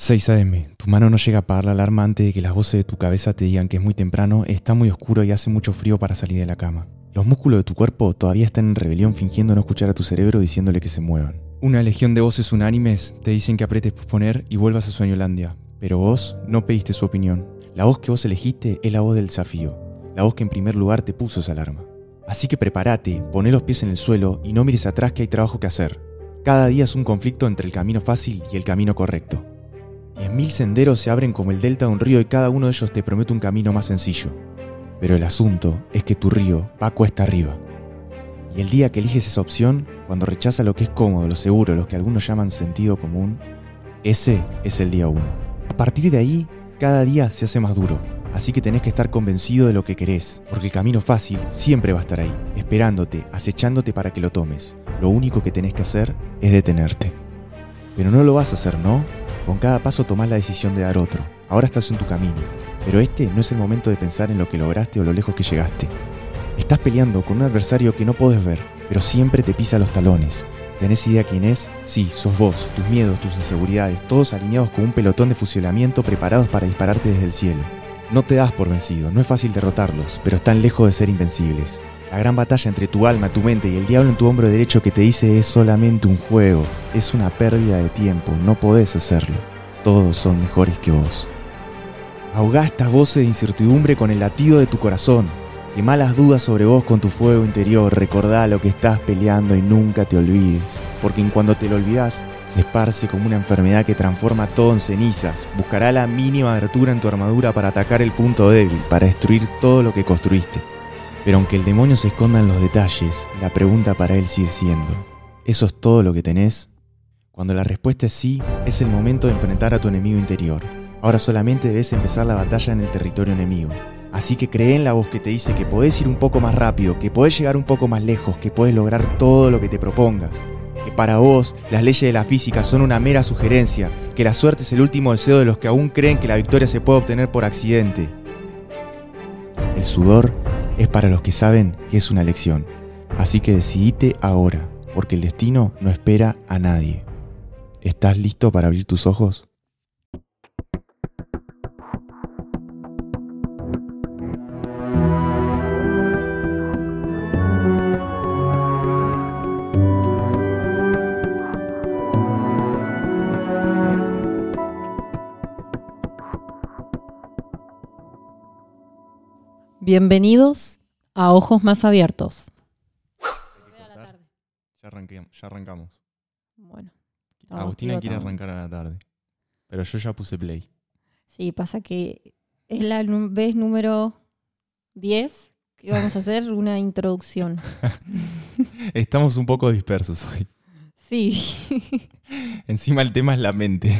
6 a.m. Tu mano no llega a apagar la alarma antes de que las voces de tu cabeza te digan que es muy temprano, está muy oscuro y hace mucho frío para salir de la cama. Los músculos de tu cuerpo todavía están en rebelión fingiendo no escuchar a tu cerebro diciéndole que se muevan. Una legión de voces unánimes te dicen que apretes posponer y vuelvas a Sueñolandia, pero vos no pediste su opinión. La voz que vos elegiste es la voz del desafío, la voz que en primer lugar te puso esa alarma. Así que prepárate, poné los pies en el suelo y no mires atrás que hay trabajo que hacer. Cada día es un conflicto entre el camino fácil y el camino correcto. Diez mil senderos se abren como el delta de un río y cada uno de ellos te promete un camino más sencillo. Pero el asunto es que tu río va cuesta arriba. Y el día que eliges esa opción, cuando rechaza lo que es cómodo, lo seguro, lo que algunos llaman sentido común, ese es el día uno. A partir de ahí, cada día se hace más duro. Así que tenés que estar convencido de lo que querés, porque el camino fácil siempre va a estar ahí, esperándote, acechándote para que lo tomes. Lo único que tenés que hacer es detenerte. Pero no lo vas a hacer, ¿no? Con cada paso tomás la decisión de dar otro. Ahora estás en tu camino, pero este no es el momento de pensar en lo que lograste o lo lejos que llegaste. Estás peleando con un adversario que no podés ver, pero siempre te pisa los talones. ¿Tenés idea quién es? Sí, sos vos, tus miedos, tus inseguridades, todos alineados con un pelotón de fusilamiento preparados para dispararte desde el cielo. No te das por vencido, no es fácil derrotarlos, pero están lejos de ser invencibles. La gran batalla entre tu alma, tu mente y el diablo en tu hombro derecho que te dice es solamente un juego, es una pérdida de tiempo, no podés hacerlo. Todos son mejores que vos. Ahogá estas voces de incertidumbre con el latido de tu corazón. Quemá las dudas sobre vos con tu fuego interior, recordá lo que estás peleando y nunca te olvides, porque en cuando te lo olvidas, se esparce como una enfermedad que transforma todo en cenizas, buscará la mínima abertura en tu armadura para atacar el punto débil, para destruir todo lo que construiste. Pero aunque el demonio se esconda en los detalles, la pregunta para él sigue siendo, ¿eso es todo lo que tenés? Cuando la respuesta es sí, es el momento de enfrentar a tu enemigo interior. Ahora solamente debes empezar la batalla en el territorio enemigo. Así que cree en la voz que te dice que podés ir un poco más rápido, que podés llegar un poco más lejos, que podés lograr todo lo que te propongas. Que para vos las leyes de la física son una mera sugerencia, que la suerte es el último deseo de los que aún creen que la victoria se puede obtener por accidente. El sudor es para los que saben que es una lección. Así que decidite ahora, porque el destino no espera a nadie. ¿Estás listo para abrir tus ojos? Bienvenidos a Ojos Más Abiertos. Ya, arranquemos, ya arrancamos. Bueno. Agustina quiere arrancar a la tarde. Pero yo ya puse play. Sí, pasa que es la nu- vez número 10 que vamos a hacer una introducción. Estamos un poco dispersos hoy. Sí. Encima el tema es la mente.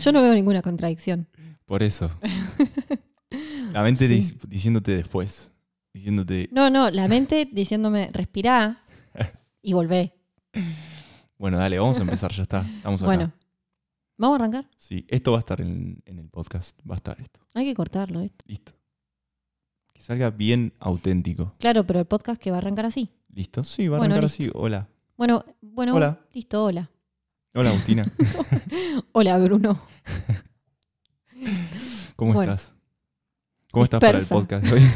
Yo no veo ninguna contradicción. Por eso. La mente Sí. dic- diciéndote después. Diciéndote, No, no, la mente diciéndome respirá y volvé. bueno, dale, vamos a empezar, ya está. Estamos acá. Bueno, ¿vamos a arrancar? Sí, esto va a estar en, en el podcast. Va a estar esto. Hay que cortarlo esto. Listo. Que salga bien auténtico. Claro, pero el podcast que va a arrancar así. ¿Listo? Sí, va a Bueno, arrancar listo. así. Hola. Bueno, bueno, Hola. listo, hola. Hola, Agustina. Hola, Bruno. ¿Cómo Bueno. estás? ¿Cómo estás para el podcast de hoy?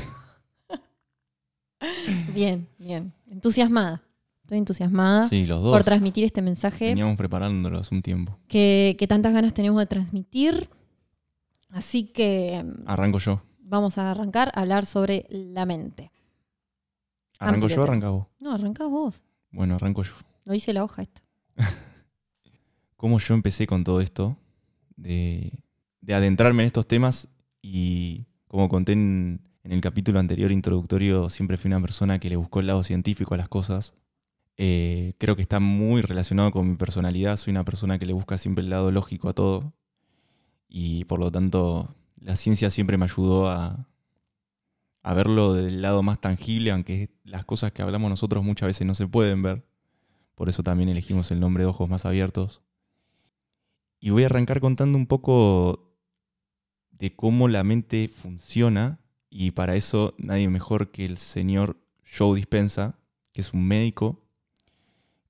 Bien, bien. Entusiasmada. Estoy entusiasmada Sí, los dos. por transmitir este mensaje Veníamos preparándolo hace un tiempo. que, que tantas ganas tenemos de transmitir. Así que mm, Arranco yo. vamos a arrancar a hablar sobre la mente. ¿Arranco Amplio yo o vos? No, arrancá vos. Bueno, arranco yo. Lo hice la hoja esta. cómo yo empecé con todo esto, de, de adentrarme en estos temas y como conté en, el capítulo anterior introductorio, siempre fui una persona que le buscó el lado científico a las cosas. Eh, creo que está muy relacionado con mi personalidad, soy una persona que le busca siempre el lado lógico a todo y por lo tanto la ciencia siempre me ayudó a, a verlo del lado más tangible, aunque las cosas que hablamos nosotros muchas veces no se pueden ver. Por eso también elegimos el nombre de Ojos Más Abiertos. Y voy a arrancar contando un poco de cómo la mente funciona y para eso nadie mejor que el señor Joe Dispensa, que es un médico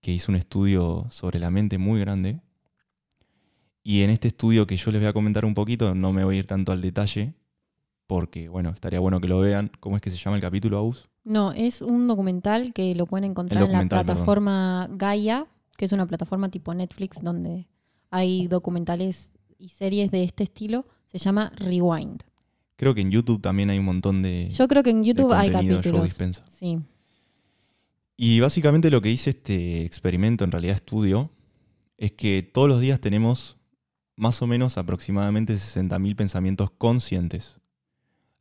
que hizo un estudio sobre la mente muy grande. Y en este estudio que yo les voy a comentar un poquito, no me voy a ir tanto al detalle, porque, bueno, estaría bueno que lo vean. ¿Cómo es que se llama el capítulo, Aus? No, es un documental que lo pueden encontrar en la perdón. plataforma Gaia, que es una plataforma tipo Netflix donde hay documentales y series de este estilo. Se llama Rewind. Creo que en YouTube también hay un montón de, Yo creo que en YouTube hay capítulos. Sí. Y básicamente lo que dice este experimento, en realidad estudio, es que todos los días tenemos más o menos aproximadamente 60.000 pensamientos conscientes.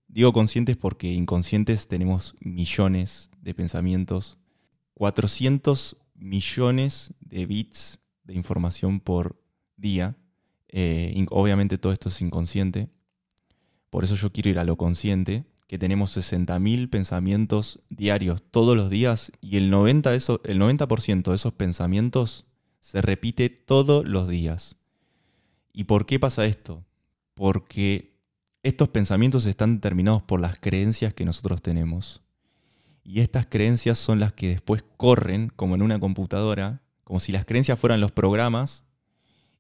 Digo conscientes porque inconscientes tenemos millones de pensamientos, 400 millones de bits de información por día. Eh, obviamente todo esto es inconsciente. Por eso yo quiero ir a lo consciente, que tenemos 60.000 pensamientos diarios todos los días y el 90%, de eso- el 90 de esos pensamientos se repite todos los días. ¿Y por qué pasa esto? Porque estos pensamientos están determinados por las creencias que nosotros tenemos. Y estas creencias son las que después corren, como en una computadora, como si las creencias fueran los programas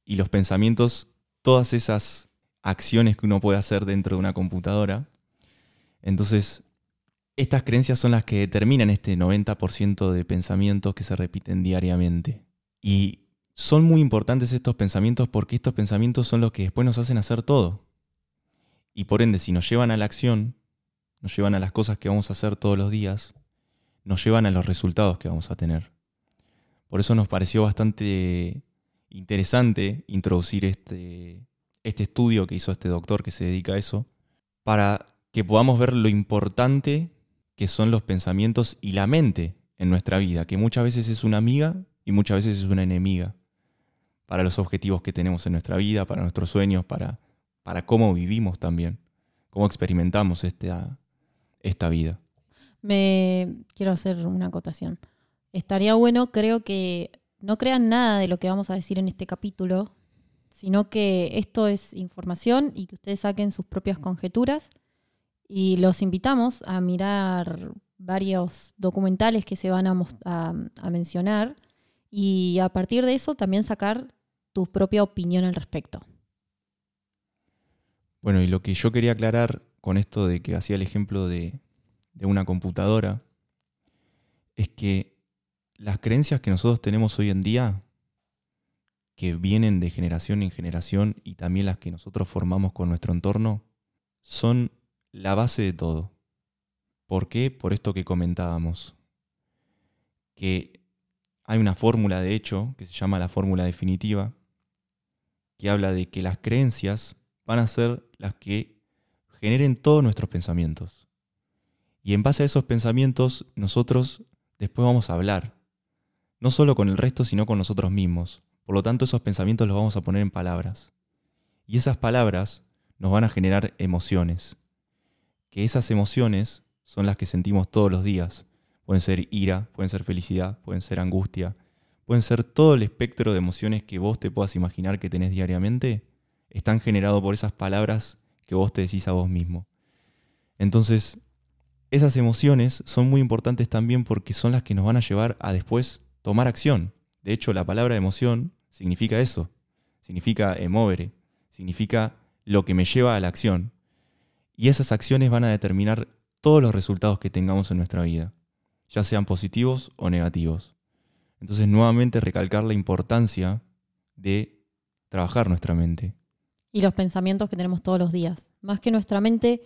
y los pensamientos, todas esas acciones que uno puede hacer dentro de una computadora. Entonces, estas creencias son las que determinan este 90% de pensamientos que se repiten diariamente. Y son muy importantes estos pensamientos porque estos pensamientos son los que después nos hacen hacer todo. Y por ende, si nos llevan a la acción, nos llevan a las cosas que vamos a hacer todos los días, nos llevan a los resultados que vamos a tener. Por eso nos pareció bastante interesante introducir este, este estudio que hizo este doctor que se dedica a eso, para que podamos ver lo importante que son los pensamientos y la mente en nuestra vida, que muchas veces es una amiga y muchas veces es una enemiga para los objetivos que tenemos en nuestra vida, para nuestros sueños, para, para cómo vivimos también, cómo experimentamos esta, esta vida. Me quiero hacer una acotación. Estaría bueno, creo que no crean nada de lo que vamos a decir en este capítulo, sino que esto es información y que ustedes saquen sus propias conjeturas. Y los invitamos a mirar varios documentales que se van a, a mencionar y a partir de eso también sacar tu propia opinión al respecto. Bueno, y lo que yo quería aclarar con esto de que hacía el ejemplo de, de una computadora, es que las creencias que nosotros tenemos hoy en día, que vienen de generación en generación y también las que nosotros formamos con nuestro entorno, son la base de todo. ¿Por qué? Por esto que comentábamos. Que hay una fórmula, de hecho, que se llama la fórmula definitiva, que habla de que las creencias van a ser las que generen todos nuestros pensamientos. Y en base a esos pensamientos, nosotros después vamos a hablar. No solo con el resto, sino con nosotros mismos. Por lo tanto, esos pensamientos los vamos a poner en palabras. Y esas palabras nos van a generar emociones. Que esas emociones son las que sentimos todos los días. Pueden ser ira, pueden ser felicidad, pueden ser angustia, pueden ser todo el espectro de emociones que vos te puedas imaginar que tenés diariamente, están generados por esas palabras que vos te decís a vos mismo. Entonces, esas emociones son muy importantes también porque son las que nos van a llevar a después tomar acción. De hecho, la palabra emoción significa eso, significa emovere, significa lo que me lleva a la acción. Y esas acciones van a determinar todos los resultados que tengamos en nuestra vida, ya sean positivos o negativos. Entonces, nuevamente recalcar la importancia de trabajar nuestra mente. y los pensamientos que tenemos todos los días. Más que nuestra mente,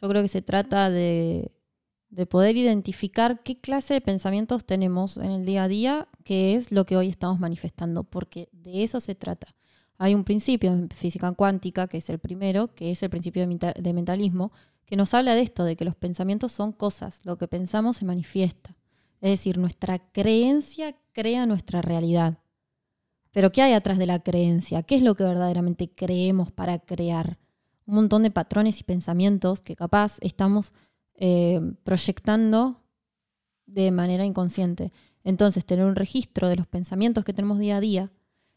yo creo que se trata de, de poder identificar qué clase de pensamientos tenemos en el día a día, que es lo que hoy estamos manifestando, porque de eso se trata. Hay un principio en física cuántica, que es el primero, que es el principio de, menta- de mentalismo, que nos habla de esto, de que los pensamientos son cosas, lo que pensamos se manifiesta. Es decir, nuestra creencia crea nuestra realidad. Pero ¿qué hay atrás de la creencia? ¿Qué es lo que verdaderamente creemos para crear? Un montón de patrones y pensamientos que capaz estamos eh, proyectando de manera inconsciente. Entonces, tener un registro de los pensamientos que tenemos día a día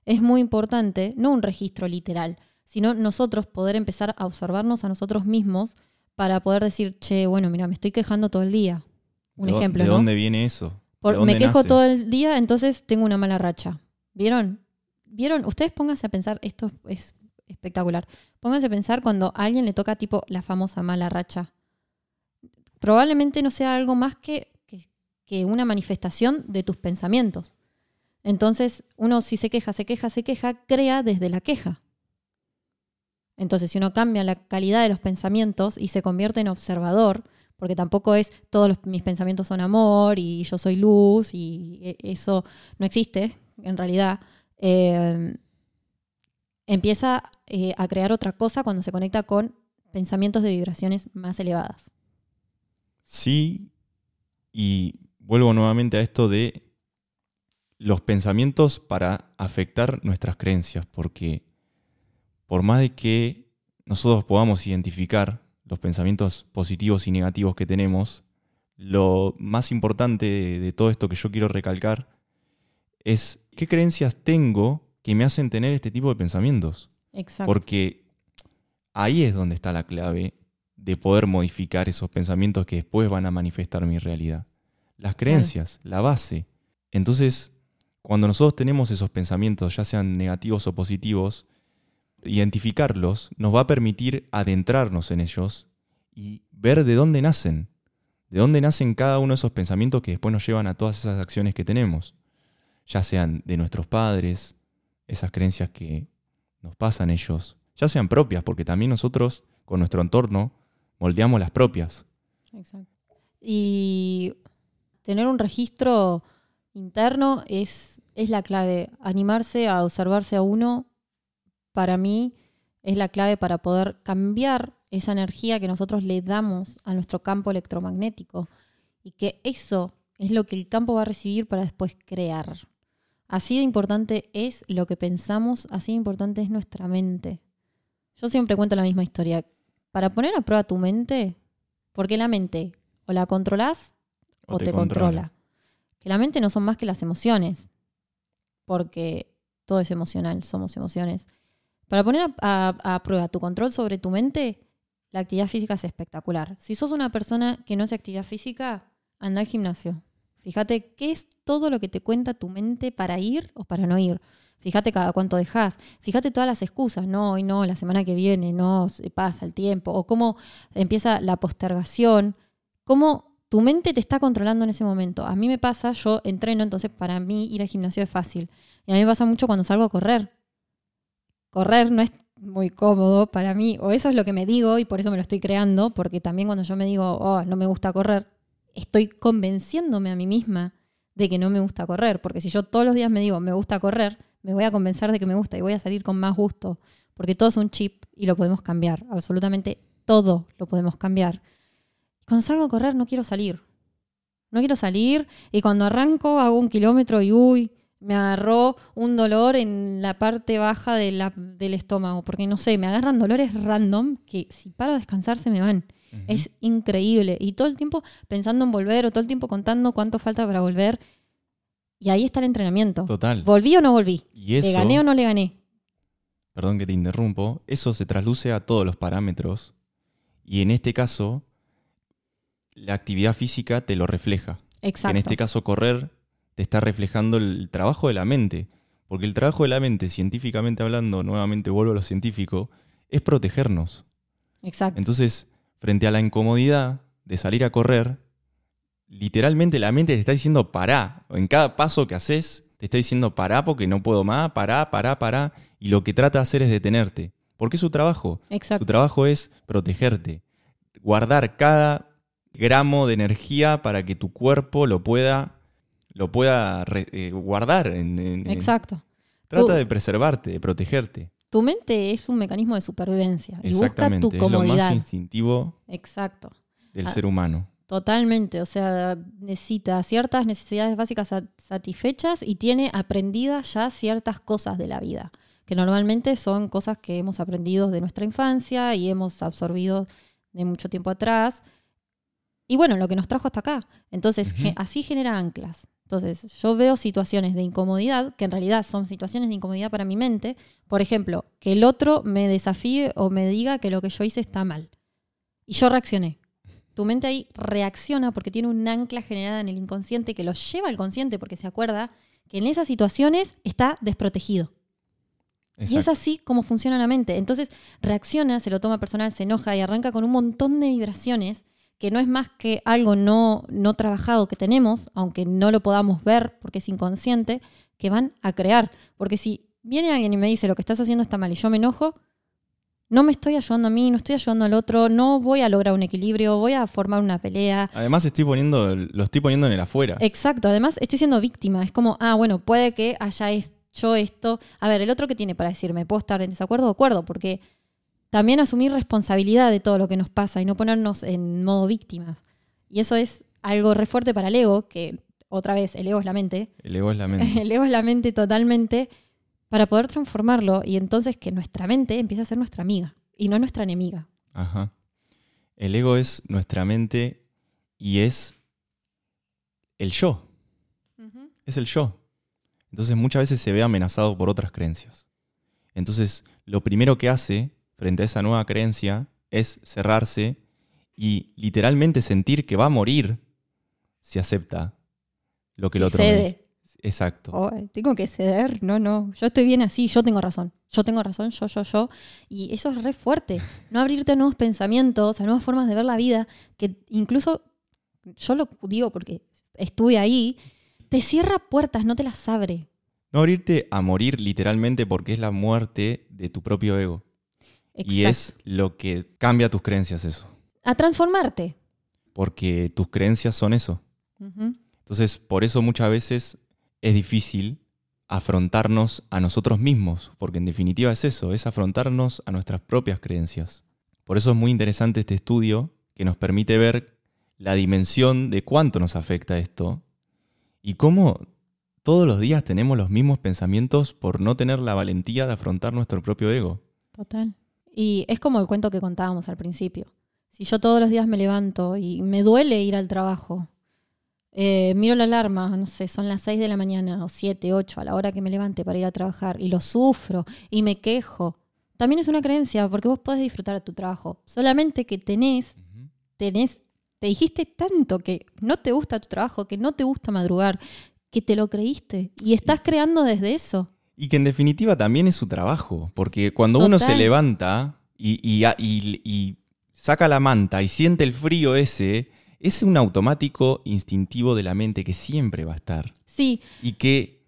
es muy importante, no un registro literal, sino nosotros poder empezar a observarnos a nosotros mismos para poder decir, che, bueno, mira, me estoy quejando todo el día. Un ¿De dó- ejemplo, ¿De ¿no? dónde viene eso? Por- dónde me quejo nace? todo el día, entonces tengo una mala racha. ¿Vieron? ¿Vieron? Ustedes pónganse a pensar, esto es espectacular. Pónganse a pensar cuando a alguien le toca tipo la famosa mala racha. Probablemente no sea algo más que, que, una manifestación de tus pensamientos. Entonces, uno si se queja, se queja, se queja, crea desde la queja. Entonces, si uno cambia la calidad de los pensamientos y se convierte en observador, porque tampoco es todos mis pensamientos son amor y yo soy luz y e- eso no existe en realidad, eh, empieza eh, a crear otra cosa cuando se conecta con pensamientos de vibraciones más elevadas. Sí, y vuelvo nuevamente a esto de los pensamientos para afectar nuestras creencias, porque por más de que nosotros podamos identificar los pensamientos positivos y negativos que tenemos, lo más importante de, de todo esto que yo quiero recalcar es qué creencias tengo que me hacen tener este tipo de pensamientos. Exacto. Porque ahí es donde está la clave de poder modificar esos pensamientos que después van a manifestar mi realidad. Las creencias, la base. Entonces, cuando nosotros tenemos esos pensamientos, ya sean negativos o positivos, identificarlos nos va a permitir adentrarnos en ellos y ver de dónde nacen. De dónde nacen cada uno de esos pensamientos que después nos llevan a todas esas acciones que tenemos. Ya sean de nuestros padres, esas creencias que nos pasan ellos, ya sean propias, porque también nosotros con nuestro entorno moldeamos las propias. Exacto. Y tener un registro interno es, es la clave. Animarse a observarse a uno, para mí, es la clave para poder cambiar esa energía que nosotros le damos a nuestro campo electromagnético. Y que eso es lo que el campo va a recibir para después crear. Así de importante es lo que pensamos, así de importante es nuestra mente. Yo siempre cuento la misma historia. Para poner a prueba tu mente, porque la mente o la controlás o, te, controla. Que la mente no son más que las emociones, porque todo es emocional, somos emociones. Para poner a, a- a prueba tu control sobre tu mente, la actividad física es espectacular. Si sos una persona que no hace actividad física, anda al gimnasio. Fíjate qué es todo lo que te cuenta tu mente para ir o para no ir. Fíjate cada cuánto dejas. Fíjate todas las excusas. No, hoy no, la semana que viene, no, pasa el tiempo. O cómo empieza la postergación. Cómo tu mente te está controlando en ese momento. A mí me pasa, yo entreno, entonces para mí ir al gimnasio es fácil. Y a mí me pasa mucho cuando salgo a correr. Correr no es muy cómodo para mí, o eso es lo que me digo y por eso me lo estoy creando, porque también cuando yo me digo, oh, no me gusta correr, estoy convenciéndome a mí misma de que no me gusta correr, porque si yo todos los días me digo, me gusta correr, me voy a convencer de que me gusta y voy a salir con más gusto, porque todo es un chip y lo podemos cambiar, absolutamente todo lo podemos cambiar. Cuando salgo a correr no quiero salir, no quiero salir y cuando arranco hago un kilómetro y uy, me agarró un dolor en la parte baja de la- del estómago, porque no sé, me agarran dolores random que si paro a descansar se me van. Es increíble. Y todo el tiempo pensando en volver o todo el tiempo contando cuánto falta para volver. Y ahí está el entrenamiento. Total. ¿Volví o no volví? Y ¿Le gané o no le gané? perdón que te interrumpo, eso se trasluce a todos los parámetros y en este caso la actividad física te lo refleja. Que Exacto. en este caso correr te está reflejando el trabajo de la mente, porque el trabajo de la mente, científicamente hablando, nuevamente vuelvo a lo científico, es protegernos. Exacto. Entonces, frente a la incomodidad de salir a correr, literalmente la mente te está diciendo pará. En cada paso que haces, te está diciendo pará porque no puedo más, pará, pará, pará. Y lo que trata de hacer es detenerte. Porque es su trabajo. Su Exacto. trabajo es protegerte. Guardar cada gramo de energía para que tu cuerpo lo pueda, lo pueda re- eh, guardar. en- en- en- Exacto. Trata de preservarte, de protegerte. Tu mente es un mecanismo de supervivencia y busca Exactamente. tu Es lo más instintivo Exacto. del Ah. ser humano. Totalmente, o sea, necesita ciertas necesidades básicas sat- satisfechas y tiene aprendidas ya ciertas cosas de la vida, que normalmente son cosas que hemos aprendido de nuestra infancia y hemos absorbido de mucho tiempo atrás. Y bueno, lo que nos trajo hasta acá. Entonces, así genera anclas. Entonces, yo veo situaciones de incomodidad, que en realidad son situaciones de incomodidad para mi mente. Por ejemplo, que el otro me desafíe o me diga que lo que yo hice está mal. Y yo reaccioné. Tu mente ahí reacciona porque tiene un ancla generada en el inconsciente que lo lleva al consciente porque se acuerda que en esas situaciones está desprotegido. Y es así como funciona la mente. Entonces reacciona, se lo toma personal, se enoja y arranca con un montón de vibraciones que no es más que algo no, no trabajado que tenemos, aunque no lo podamos ver porque es inconsciente, que van a crear. Porque si viene alguien y me dice lo que estás haciendo está mal y yo me enojo, no me estoy ayudando a mí, no estoy ayudando al otro, no voy a lograr un equilibrio, voy a formar una pelea. Además estoy poniendo, lo estoy poniendo en el afuera. Exacto, además estoy siendo víctima. Es como, ah, bueno, puede que haya hecho esto. A ver, el otro que tiene para decirme, ¿puedo estar en desacuerdo o acuerdo? Porque también asumir responsabilidad de todo lo que nos pasa y no ponernos en modo víctimas. Y eso es algo re fuerte para el ego, que otra vez, el ego es la mente. El ego es la mente. el ego es la mente totalmente para poder transformarlo y entonces que nuestra mente empiece a ser nuestra amiga y no nuestra enemiga. Ajá. El ego es nuestra mente y es el yo. Es el yo. Entonces muchas veces se ve amenazado por otras creencias. Entonces lo primero que hace frente a esa nueva creencia es cerrarse y literalmente sentir que va a morir si acepta lo que el otro dice. Exacto. tengo que ceder, no, no. Yo estoy bien así, yo tengo razón. Yo tengo razón, yo, yo, yo. Y eso es re fuerte. No abrirte a nuevos pensamientos, a nuevas formas de ver la vida, que incluso, yo lo digo porque estuve ahí, te cierra puertas, no te las abre. No abrirte a morir literalmente porque es la muerte de tu propio ego. Y es lo que cambia tus creencias eso. A transformarte. Porque tus creencias son eso. Entonces, por eso muchas veces es difícil afrontarnos a nosotros mismos, porque en definitiva es eso, es afrontarnos a nuestras propias creencias. Por eso es muy interesante este estudio que nos permite ver la dimensión de cuánto nos afecta esto y cómo todos los días tenemos los mismos pensamientos por no tener la valentía de afrontar nuestro propio ego. Total. Y es como el cuento que contábamos al principio. Si yo todos los días me levanto y me duele ir al trabajo, eh, miro la alarma, no sé, son las 6 de la mañana o 7, 8, a la hora que me levante para ir a trabajar y lo sufro y me quejo. También es una creencia porque vos podés disfrutar de tu trabajo. Solamente que tenés, tenés, te dijiste tanto que no te gusta tu trabajo, que no te gusta madrugar, que te lo creíste y estás creando desde eso. Y que en definitiva también es su trabajo, porque cuando uno se levanta y, y saca la manta y siente el frío ese, es un automático instintivo de la mente que siempre va a estar. Sí. Y que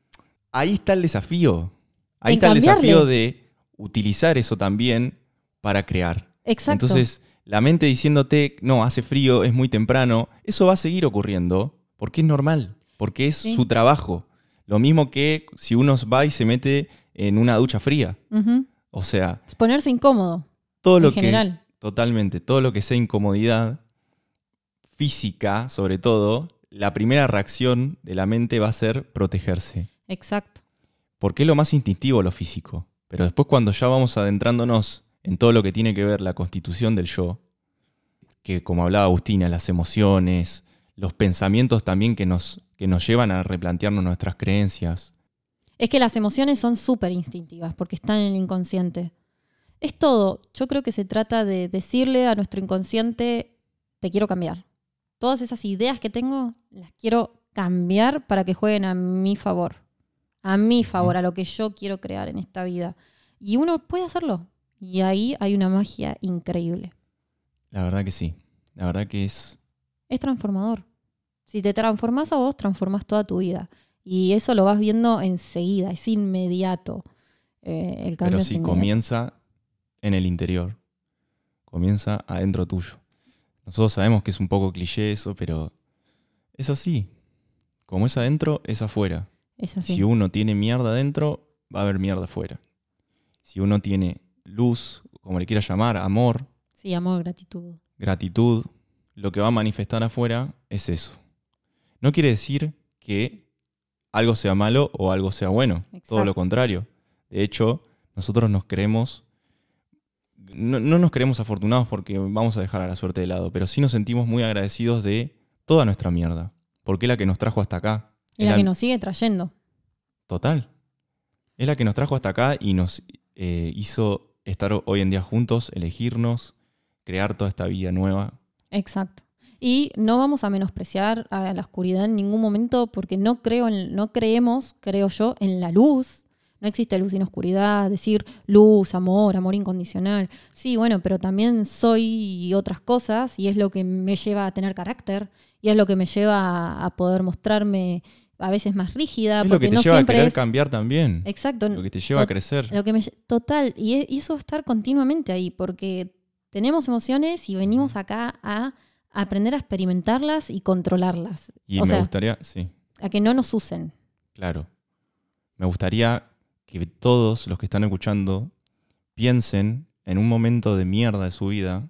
ahí está el desafío. Ahí está el desafío de utilizar eso también para crear. Exacto. Entonces, la mente diciéndote, no, hace frío, es muy temprano, eso va a seguir ocurriendo porque es normal, porque es su trabajo. Lo mismo que si uno va y se mete en una ducha fría. O sea. Es ponerse incómodo. Todo lo general. Totalmente. Todo lo que sea incomodidad física, sobre todo, la primera reacción de la mente va a ser protegerse. Exacto. Porque es lo más instintivo lo físico. Pero después cuando ya vamos adentrándonos en todo lo que tiene que ver la constitución del yo, que como hablaba Agustina, las emociones, los pensamientos también que nos, que nos llevan a replantearnos nuestras creencias. Es que las emociones son súper instintivas porque están en el inconsciente. Es todo. Yo creo que se trata de decirle a nuestro inconsciente, te quiero cambiar todas esas ideas que tengo las quiero cambiar para que jueguen a mi favor. A mi favor, a lo que yo quiero crear en esta vida. Y uno puede hacerlo. Y ahí hay una magia increíble. La verdad que sí. La verdad que es... Es transformador. Si te transformas a vos, transformas toda tu vida. Y eso lo vas viendo enseguida, es inmediato. Eh, el cambio Pero si comienza en el interior, comienza adentro tuyo. Nosotros sabemos que es un poco cliché eso, pero es así. Como es adentro, es afuera. Es así. Si uno tiene mierda adentro, va a haber mierda afuera. Si uno tiene luz, como le quiera llamar, amor. Sí, amor, gratitud. Gratitud, lo que va a manifestar afuera es eso. No quiere decir que algo sea malo o algo sea bueno. Todo lo contrario. De hecho, nosotros nos creemos no, nos creemos afortunados porque vamos a dejar a la suerte de lado, pero sí nos sentimos muy agradecidos de toda nuestra mierda, porque es la que nos trajo hasta acá. Y la, que nos sigue trayendo. Total. Es la que nos trajo hasta acá y nos eh, hizo estar hoy en día juntos, elegirnos, crear toda esta vida nueva. Exacto. Y no vamos a menospreciar a la oscuridad en ningún momento porque no creo en, no creemos, creo yo, en la luz. No existe luz sin oscuridad, decir luz, amor, amor incondicional. Sí, bueno, pero también soy otras cosas y es lo que me lleva a tener carácter y es lo que me lleva a poder mostrarme a veces más rígida. Es porque lo que te no lleva a querer es... cambiar también. Exacto. Lo que te lleva a crecer. Lo que me, total, y, e- y eso va a estar continuamente ahí, porque tenemos emociones y venimos acá a aprender a experimentarlas y controlarlas. Y o me sea, gustaría, sí, a que no nos usen. claro. Me gustaría que todos los que están escuchando piensen en un momento de mierda de su vida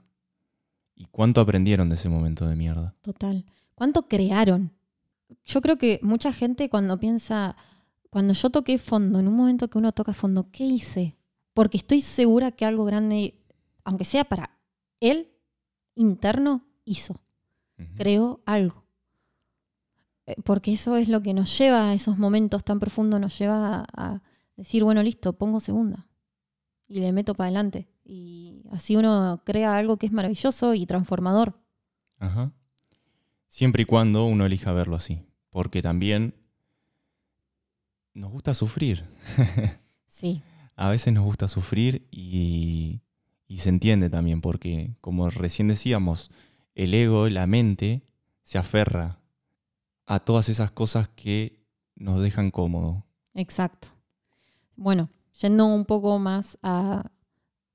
y cuánto aprendieron de ese momento de mierda. Total. ¿Cuánto crearon? Yo creo que mucha gente cuando piensa, cuando yo toqué fondo, en un momento que uno toca fondo, ¿qué hice? Porque estoy segura que algo grande, aunque sea para él, interno, hizo. Creó algo. Eh, Porque eso es lo que nos lleva a esos momentos tan profundos, nos lleva a decir, bueno, listo, pongo segunda y le meto para adelante. Y así uno crea algo que es maravilloso y transformador. Ajá. Siempre y cuando uno elija verlo así. Porque también nos gusta sufrir. Sí, A veces nos gusta sufrir y, y se entiende también porque, como recién decíamos, el ego, la mente, se aferra a todas esas cosas que nos dejan cómodo. exacto. Bueno, yendo un poco más a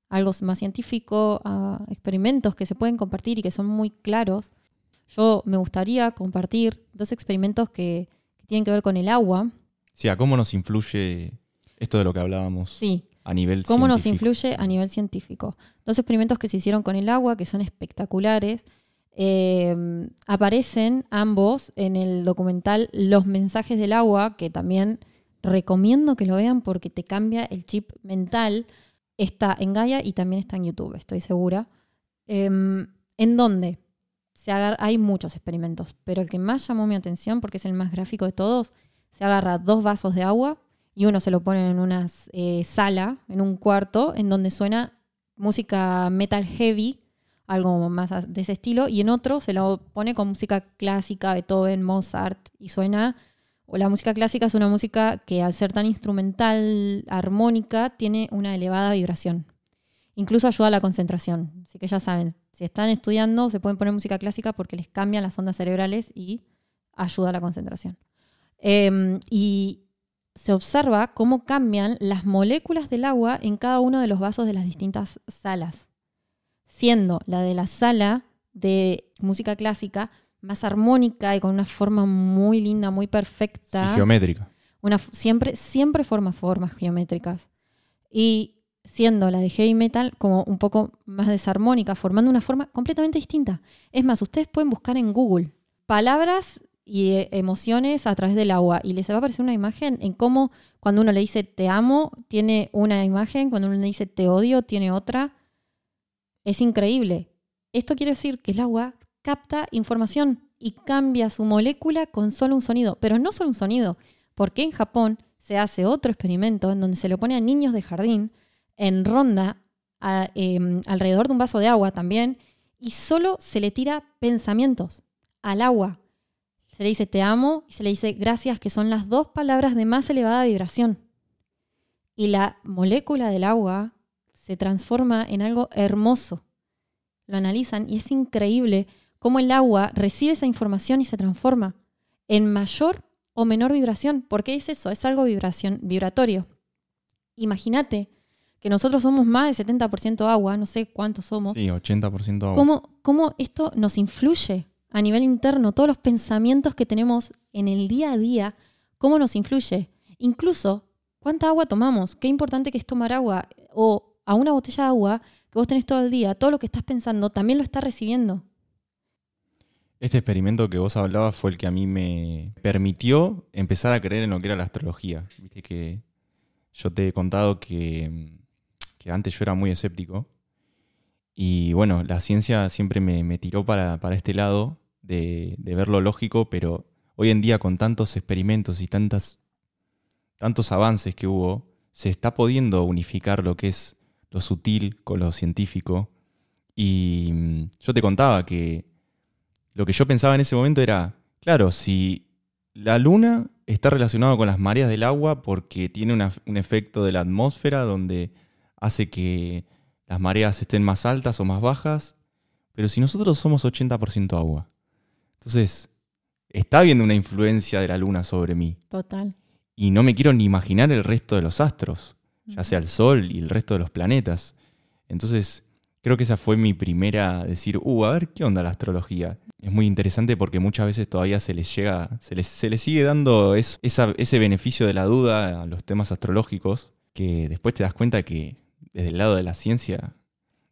algo más científico, a experimentos que se pueden compartir y que son muy claros, yo me gustaría compartir dos experimentos que, que tienen que ver con el agua. Sí, a cómo nos influye esto de lo que hablábamos Sí, a nivel ¿Cómo nos influye a nivel científico? Dos experimentos que se hicieron con el agua, que son espectaculares. eh, aparecen ambos en el documental Los mensajes del agua, que también recomiendo que lo vean porque te cambia el chip mental. Está en Gaia y también está en YouTube, estoy segura. Em, ¿En dónde? Se agar- hay muchos experimentos, pero el que más llamó mi atención, porque es el más gráfico de todos, se agarra dos vasos de agua y uno se lo pone en una eh, sala, en un cuarto, en donde suena música metal heavy, algo más de ese estilo, y en otro se lo pone con música clásica, Beethoven, Mozart, y suena, la música clásica es una música que al ser tan instrumental, armónica, tiene una elevada vibración. Incluso ayuda a la concentración. Así que ya saben, si están estudiando, se pueden poner música clásica porque les cambian las ondas cerebrales y ayuda a la concentración. Em, y se observa cómo cambian las moléculas del agua en cada uno de los vasos de las distintas salas, siendo la de la sala de música clásica más armónica y con una forma muy linda, muy Sí, perfecta. geométrica. Una, siempre, siempre forma formas geométricas. Y siendo la de heavy metal como un poco más desarmónica, formando una forma completamente distinta. Es más, ustedes pueden buscar en Google palabras y eh, emociones a través del agua y les va a aparecer una imagen en cómo cuando uno le dice te amo, tiene una imagen, cuando uno le dice te odio, tiene otra. Es increíble. Esto quiere decir que el agua capta información y cambia su molécula con solo un sonido, pero no solo un sonido, porque en Japón se hace otro experimento en donde se le pone a niños de jardín en ronda em, alrededor de un vaso de agua también y solo se le tira pensamientos al agua. Se le dice te amo y se le dice gracias, que son las dos palabras de más elevada vibración. Y la molécula del agua se transforma en algo hermoso. Lo analizan y es increíble cómo el agua recibe esa información y se transforma en mayor o menor vibración. porque es eso? Es algo vibración, vibratorio. Imagínate que nosotros somos más del 70% agua, no sé cuántos somos. Sí, 80% agua. ¿Cómo, cómo esto nos influye a nivel interno? Todos los pensamientos que tenemos en el día a día, ¿cómo nos influye? Incluso, ¿cuánta agua tomamos? Qué importante que es tomar agua. O a una botella de agua que vos tenés todo el día, todo lo que estás pensando también lo estás recibiendo. Este experimento que vos hablabas fue el que a mí me permitió empezar a creer en lo que era la astrología. Viste que yo te he contado que, que antes yo era muy escéptico. Y bueno, la ciencia siempre me, tiró para, para este lado de, de ver lo lógico, pero hoy en día con tantos experimentos y tantas, tantos avances que hubo, se está pudiendo unificar lo que es lo sutil con lo científico. Y mm, yo te contaba que lo que yo pensaba en ese momento era, claro, si la luna está relacionada con las mareas del agua porque tiene una- un efecto de la atmósfera donde hace que las mareas estén más altas o más bajas, pero si nosotros somos 80% agua, entonces está habiendo una influencia de la luna sobre mí Total. y no me quiero ni imaginar el resto de los astros, ya sea el Sol y el resto de los planetas. Entonces, creo que esa fue mi primera decir, uh, a ver qué onda la astrología. Es muy interesante porque muchas veces todavía se les llega, se les, se les sigue dando es- esa- ese beneficio de la duda a los temas astrológicos, que después te das cuenta que desde el lado de la ciencia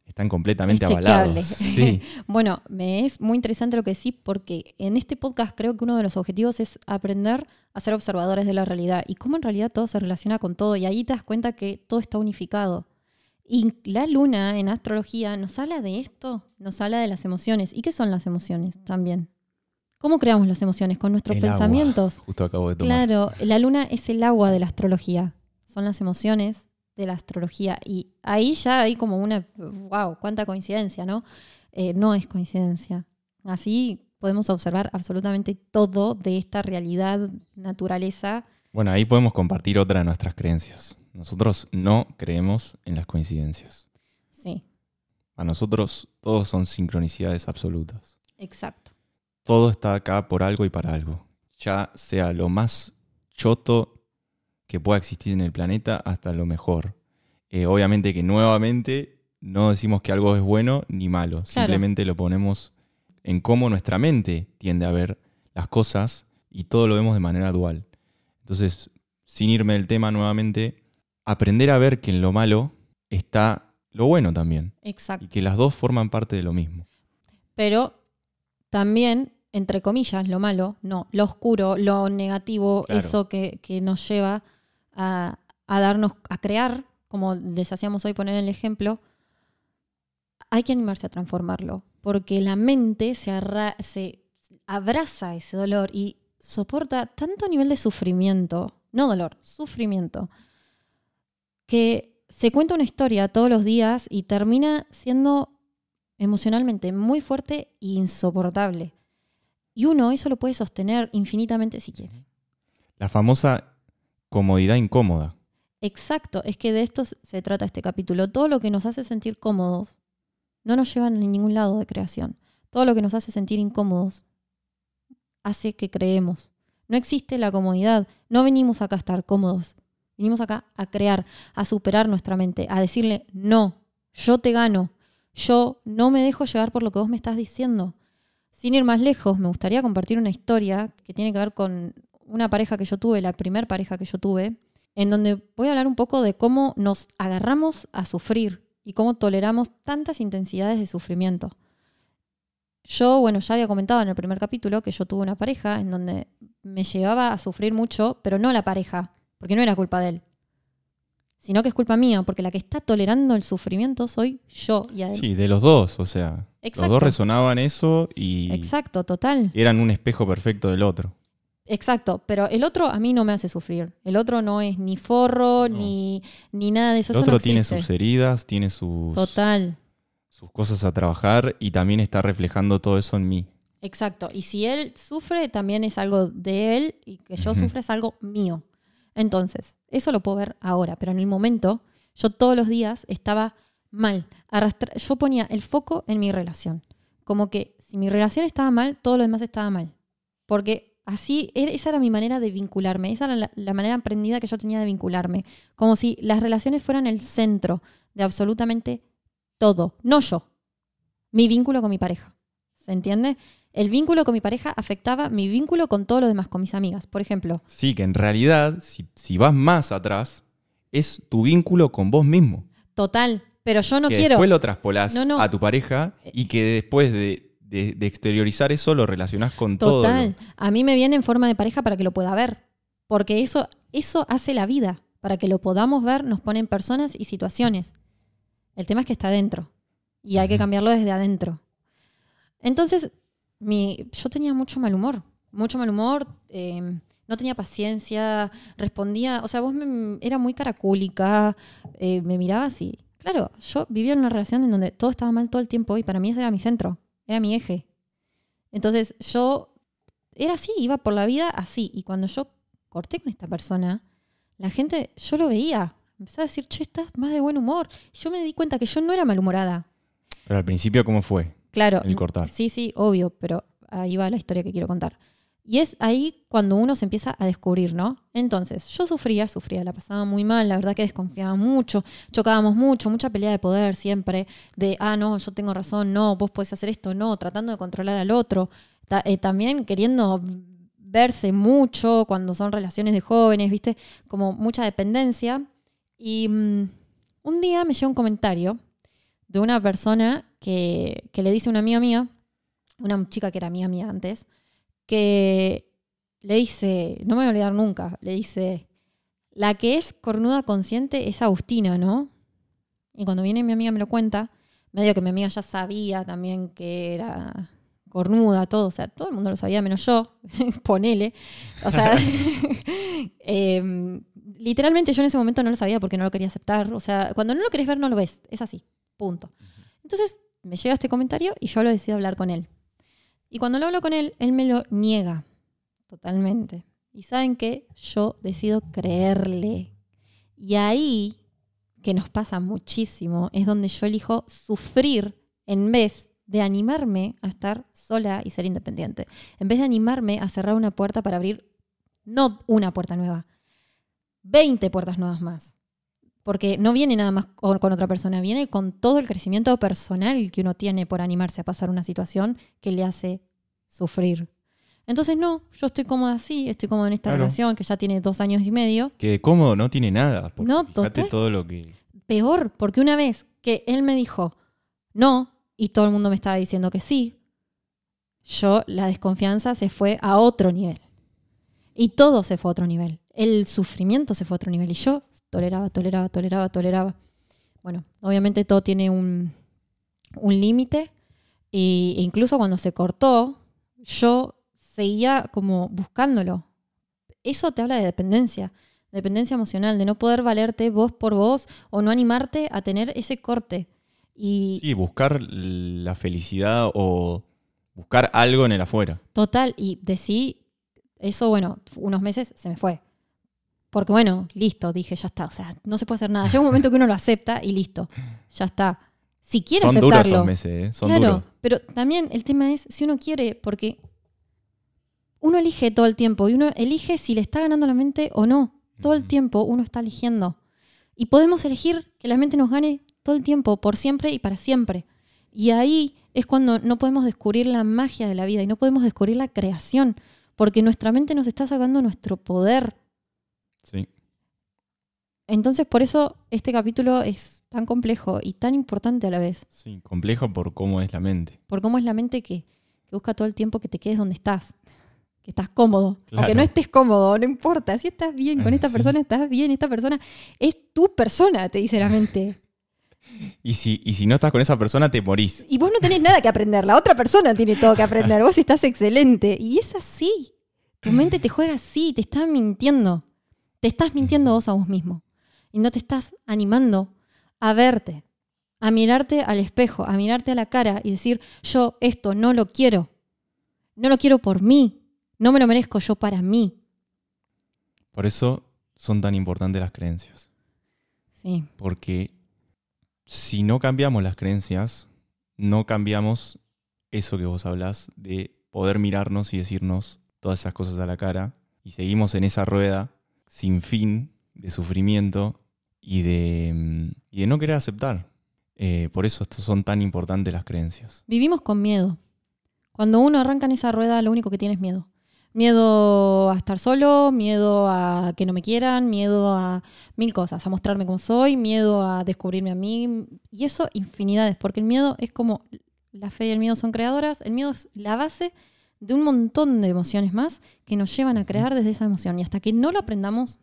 están completamente Es avalados. Sí, Bueno, me es muy interesante lo que decís porque en este podcast creo que uno de los objetivos es aprender a ser observadores de la realidad y cómo en realidad todo se relaciona con todo y ahí te das cuenta que todo está unificado. Y la luna en astrología nos habla de esto, nos habla de las emociones. ¿Y qué son las emociones también? ¿Cómo creamos las emociones? Con nuestros el agua. pensamientos. Justo acabo de tomar. Claro, la luna es el agua de la astrología. Son las emociones de la astrología. Y ahí ya hay como una, wow, cuánta coincidencia, ¿no? Eh, no es coincidencia. Así podemos observar absolutamente todo de esta realidad, naturaleza. Bueno, ahí podemos compartir otra de nuestras creencias. Nosotros no creemos en las coincidencias. Sí, A nosotros todos son sincronicidades absolutas. exacto. Todo está acá por algo y para algo. Ya sea lo más choto que pueda existir en el planeta hasta lo mejor. Eh, obviamente que nuevamente no decimos que algo es bueno ni malo. Simplemente lo ponemos en cómo nuestra mente tiende a ver las cosas y todo lo vemos de manera dual. Entonces, sin irme del tema nuevamente, aprender a ver que en lo malo está lo bueno también. Exacto. Y que las dos forman parte de lo mismo. Pero también, entre comillas, lo malo, no, lo oscuro, lo negativo, Claro. eso que, que nos lleva a, a darnos, a crear, como les hacíamos hoy poner el ejemplo, hay que animarse a transformarlo, porque la mente se, arra- se abraza ese dolor y soporta tanto nivel de sufrimiento, no dolor, sufrimiento, que se cuenta una historia todos los días y termina siendo emocionalmente muy fuerte e insoportable. Y uno eso lo puede sostener infinitamente si quiere. La famosa comodidad incómoda. Exacto, es que de esto se trata este capítulo. Todo lo que nos hace sentir cómodos no nos lleva a ningún lado de creación. Todo lo que nos hace sentir incómodos hace que creemos. No existe la comodidad. No venimos acá a estar cómodos. Venimos acá a crear, a superar nuestra mente, a decirle, no, yo te gano. Yo no me dejo llevar por lo que vos me estás diciendo. Sin ir más lejos, me gustaría compartir una historia que tiene que ver con una pareja que yo tuve, la primer pareja que yo tuve, en donde voy a hablar un poco de cómo nos agarramos a sufrir y cómo toleramos tantas intensidades de sufrimiento. Yo, bueno, ya había comentado en el primer capítulo que yo tuve una pareja en donde me llevaba a sufrir mucho, pero no la pareja, porque no era culpa de él, sino que es culpa mía, porque la que está tolerando el sufrimiento soy yo y a él. Sí, de los dos, o sea, Exacto. los dos resonaban eso y Exacto, total. eran un espejo perfecto del otro. Exacto, pero el otro a mí no me hace sufrir. El otro no es ni forro, No. ni, ni nada de eso. El eso otro no tiene sus heridas, tiene sus, Total, sus cosas a trabajar y también está reflejando todo eso en mí. exacto. Y si él sufre, también es algo de él y que yo sufra es algo mío. Entonces, eso lo puedo ver ahora, pero en el momento, yo todos los días estaba mal. yo ponía el foco en mi relación. Como que si mi relación estaba mal, todo lo demás estaba mal. Porque así, esa era mi manera de vincularme, esa era la, la manera aprendida que yo tenía de vincularme. Como si las relaciones fueran el centro de absolutamente todo, no yo, mi vínculo con mi pareja. ¿Se entiende? El vínculo con mi pareja afectaba mi vínculo con todo lo demás, con mis amigas, por ejemplo. Sí, que en realidad, si, si vas más atrás, es tu vínculo con vos mismo. Total, pero yo no que quiero. después lo traspolás No, no. a tu pareja y que después de, de- de exteriorizar eso lo relacionás con todo. Total. lo- A mí me viene en forma de pareja para que lo pueda ver. Porque eso, eso hace la vida. Para que lo podamos ver, nos ponen personas y situaciones. El tema es que está adentro. Y hay que cambiarlo desde adentro. Entonces, yo tenía mucho mal humor. Mucho mal humor. eh, no tenía paciencia. Respondía. O sea, vos era muy caracúlica. eh, me mirabas y. Claro, yo vivía en una relación en donde todo estaba mal todo el tiempo y para mí ese era mi centro. Era mi eje. Entonces yo era así, iba por la vida así. Y cuando yo corté con esta persona, la gente, yo lo veía. Empezaba a decir, che, estás más de buen humor. Yo me di cuenta que yo no era malhumorada. Pero al principio, ¿cómo fue? Claro. El cortar. Sí, sí, obvio, pero ahí va la historia que quiero contar. Y es ahí cuando uno se empieza a descubrir, ¿no? Entonces, yo sufría, sufría, la pasaba muy mal, la verdad que desconfiaba mucho, chocábamos mucho, mucha pelea de poder siempre, de, ah, no, yo tengo razón, no, vos podés hacer esto, no, tratando de controlar al otro, Ta- eh, también queriendo verse mucho cuando son relaciones de jóvenes, ¿viste? Como mucha dependencia. Y mm, un día me llega un comentario de una persona que, que le dice a una amiga mía, una chica que era amiga mía antes, que le dice, no me voy a olvidar nunca, le dice, la que es cornuda consciente es Agustina, ¿no? Y cuando viene mi amiga me lo cuenta, medio que mi amiga ya sabía también que era cornuda, todo, o sea, todo el mundo lo sabía, menos yo, ponele. O sea, em, literalmente yo en ese momento no lo sabía porque no lo quería aceptar. O sea, cuando no lo querés ver, no lo ves, es así, punto. Entonces me llega este comentario y yo lo decido hablar con él. Y cuando lo hablo con él, él me lo niega totalmente. Y saben que yo decido creerle. Y ahí, que nos pasa muchísimo, es donde yo elijo sufrir en vez de animarme a estar sola y ser independiente. En vez de animarme a cerrar una puerta para abrir, no una puerta nueva, 20 puertas nuevas más. Porque no viene nada más con, con otra persona, viene con todo el crecimiento personal que uno tiene por animarse a pasar una situación que le hace sufrir. Entonces, no, yo estoy cómoda así, estoy cómoda en esta Claro. relación que ya tiene dos años y medio. Que de cómodo no tiene nada. Porque No, fíjate todo lo que. Peor, porque una vez que él me dijo no y todo el mundo me estaba diciendo que sí, yo la desconfianza se fue a otro nivel. Y todo se fue a otro nivel. El sufrimiento se fue a otro nivel. Y yo toleraba, toleraba, toleraba, toleraba. Bueno, obviamente todo tiene un, un límite. E incluso cuando se cortó, yo seguía como buscándolo. Eso te habla de dependencia, dependencia emocional, de no poder valerte vos por vos o no animarte a tener ese corte. Y Sí, buscar la felicidad o buscar algo en el afuera. total, y decí, eso bueno, unos meses se me fue. Porque bueno, listo, dije, ya está, o sea, no se puede hacer nada. Llega un momento que uno lo acepta y listo, ya está. Si quiere Son duros aceptarlo, esos meses, ¿eh? Son claro, duros. pero también el tema es si uno quiere, porque uno elige todo el tiempo y uno elige si le está ganando la mente o no. Todo el tiempo uno está eligiendo. Y podemos elegir que la mente nos gane todo el tiempo, por siempre y para siempre. Y ahí es cuando no podemos descubrir la magia de la vida y no podemos descubrir la creación, porque nuestra mente nos está sacando nuestro poder. Sí. Entonces por eso este capítulo es tan complejo y tan importante a la vez. Sí, complejo por cómo es la mente. por cómo es la mente que, que busca todo el tiempo que te quedes donde estás, que estás cómodo. Claro. Aunque no estés cómodo, no importa. Si estás bien con esta Sí. persona, estás bien. Esta persona es tu persona, te dice la mente. Y si, y si no estás con esa persona, te morís. Y vos no tenés nada que aprender. La otra persona tiene todo que aprender. Vos estás excelente. Y es así. Tu mente te juega así, te está mintiendo. Te estás mintiendo vos a vos mismo. Y no te estás animando a verte, a mirarte al espejo, a mirarte a la cara y decir, yo esto no lo quiero. No lo quiero por mí. No me lo merezco yo para mí. Por eso son tan importantes las creencias. Sí, Porque si no cambiamos las creencias, no cambiamos eso que vos hablas de poder mirarnos y decirnos todas esas cosas a la cara. Y seguimos en esa rueda sin fin de sufrimiento y de, mm, y de no querer aceptar. Eh, por eso son tan importantes las creencias. Vivimos con miedo. Cuando uno arranca en esa rueda, lo único que tiene es miedo. Miedo a estar solo, miedo a que no me quieran, miedo a mil cosas, a mostrarme como soy, miedo a descubrirme a mí. Y eso infinidades, porque el miedo es como la fe y el miedo son creadoras. El miedo es la base de un montón de emociones más que nos llevan a crear desde esa emoción. Y hasta que no lo aprendamos,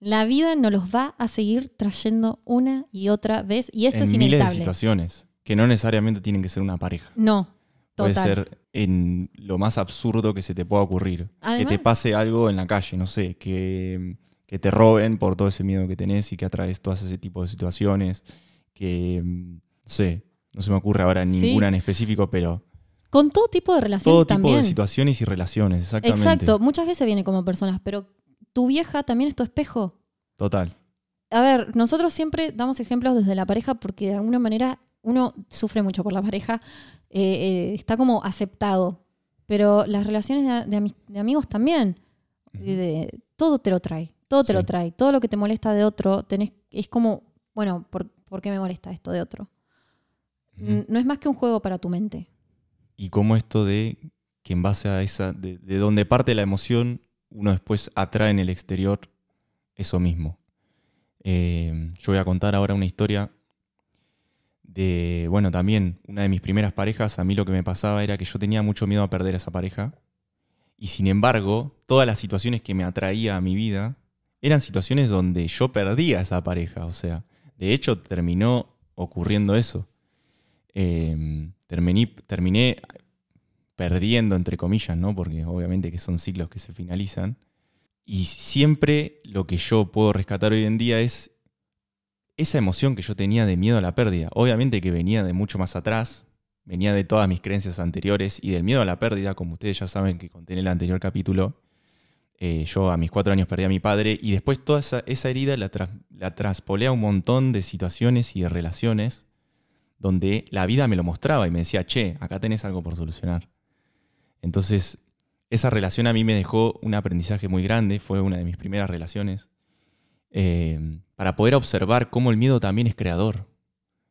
la vida nos los va a seguir trayendo una y otra vez. Y esto en es miles de inevitable. situaciones que no necesariamente tienen que ser una pareja. No, Puede ser en lo más absurdo que se te pueda ocurrir. Además- que te pase algo en la calle, no sé, que, que te roben por todo ese miedo que tenés y que atraes todas ese tipo de situaciones. Que, mm, no sé, no se me ocurre ahora Sí. ninguna en específico, pero Con todo tipo de relaciones Todo tipo también. de situaciones y relaciones, exactamente. Exacto, muchas veces viene como personas, pero tu vieja también es tu espejo. Total. A ver, nosotros siempre damos ejemplos desde la pareja porque de alguna manera uno sufre mucho por la pareja, eh, eh, está como aceptado, pero las relaciones de, de ami- de amigos también, de- todo te lo trae, todo te lo trae, todo lo que te molesta de otro, tenés, es como, bueno, ¿por, por qué me molesta esto de otro? No es más que un juego para tu mente. Y cómo esto de que en base a esa, de, de donde parte la emoción, uno después atrae en el exterior eso mismo. Eh, yo voy a contar ahora una historia de, bueno, también una de mis primeras parejas, a mí lo que me pasaba era que yo tenía mucho miedo a perder a esa pareja. Y sin embargo, todas las situaciones que me atraía a mi vida eran situaciones donde yo perdía a esa pareja. O sea, de hecho terminó ocurriendo eso. Eh, terminé, perdiendo, entre comillas, ¿no? Porque obviamente que son ciclos que se finalizan. Y siempre lo que yo puedo rescatar hoy en día es esa emoción que yo tenía de miedo a la pérdida. Obviamente que venía de mucho más atrás, venía de todas mis creencias anteriores y del miedo a la pérdida, como ustedes ya saben que conté en el anterior capítulo. eh, yo a mis cuatro años perdí a mi padre y después toda esa, herida la, tras- la traspolé a un montón de situaciones y de relaciones donde la vida me lo mostraba y me decía, che, acá tenés algo por solucionar. Entonces, esa relación a mí me dejó un aprendizaje muy grande, fue una de mis primeras relaciones, eh, para poder observar cómo el miedo también es creador,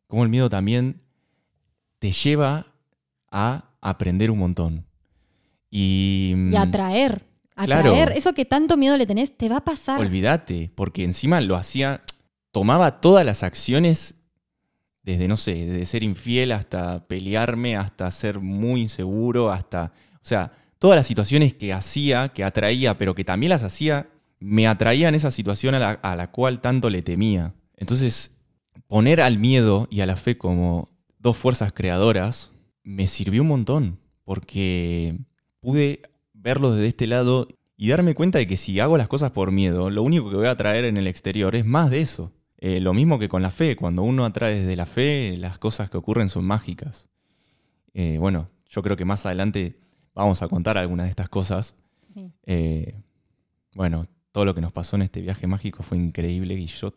cómo el miedo también te lleva a aprender un montón. Y, Y atraer, Mm. Claro. atraer, eso que tanto miedo le tenés, te va a pasar. Olvídate, porque encima lo hacía, tomaba todas las acciones, desde, no sé, desde ser infiel hasta pelearme, hasta ser muy inseguro, hasta, o sea, todas las situaciones que hacía, que atraía, pero que también las hacía, me atraían esa situación a la, a la cual tanto le temía. Entonces, poner al miedo y a la fe como dos fuerzas creadoras me sirvió un montón, porque pude verlo desde este lado y darme cuenta de que si hago las cosas por miedo, lo único que voy a traer en el exterior es más de eso. Eh, lo mismo que con la fe, cuando uno atrae desde la fe, las cosas que ocurren son mágicas. Eh, bueno, yo creo que más adelante vamos a contar algunas de estas cosas. Sí. Eh, bueno, todo lo que nos pasó en este viaje mágico fue increíble y yo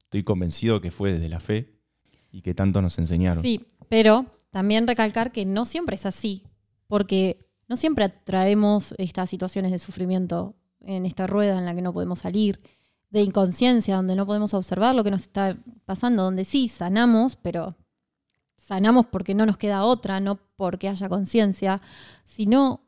estoy convencido que fue desde la fe y que tanto nos enseñaron. Sí, pero también recalcar que no siempre es así, porque no siempre atraemos estas situaciones de sufrimiento en esta rueda en la que no podemos salir, de inconsciencia, donde no podemos observar lo que nos está pasando, donde sí sanamos, pero sanamos porque no nos queda otra, no porque haya conciencia, sino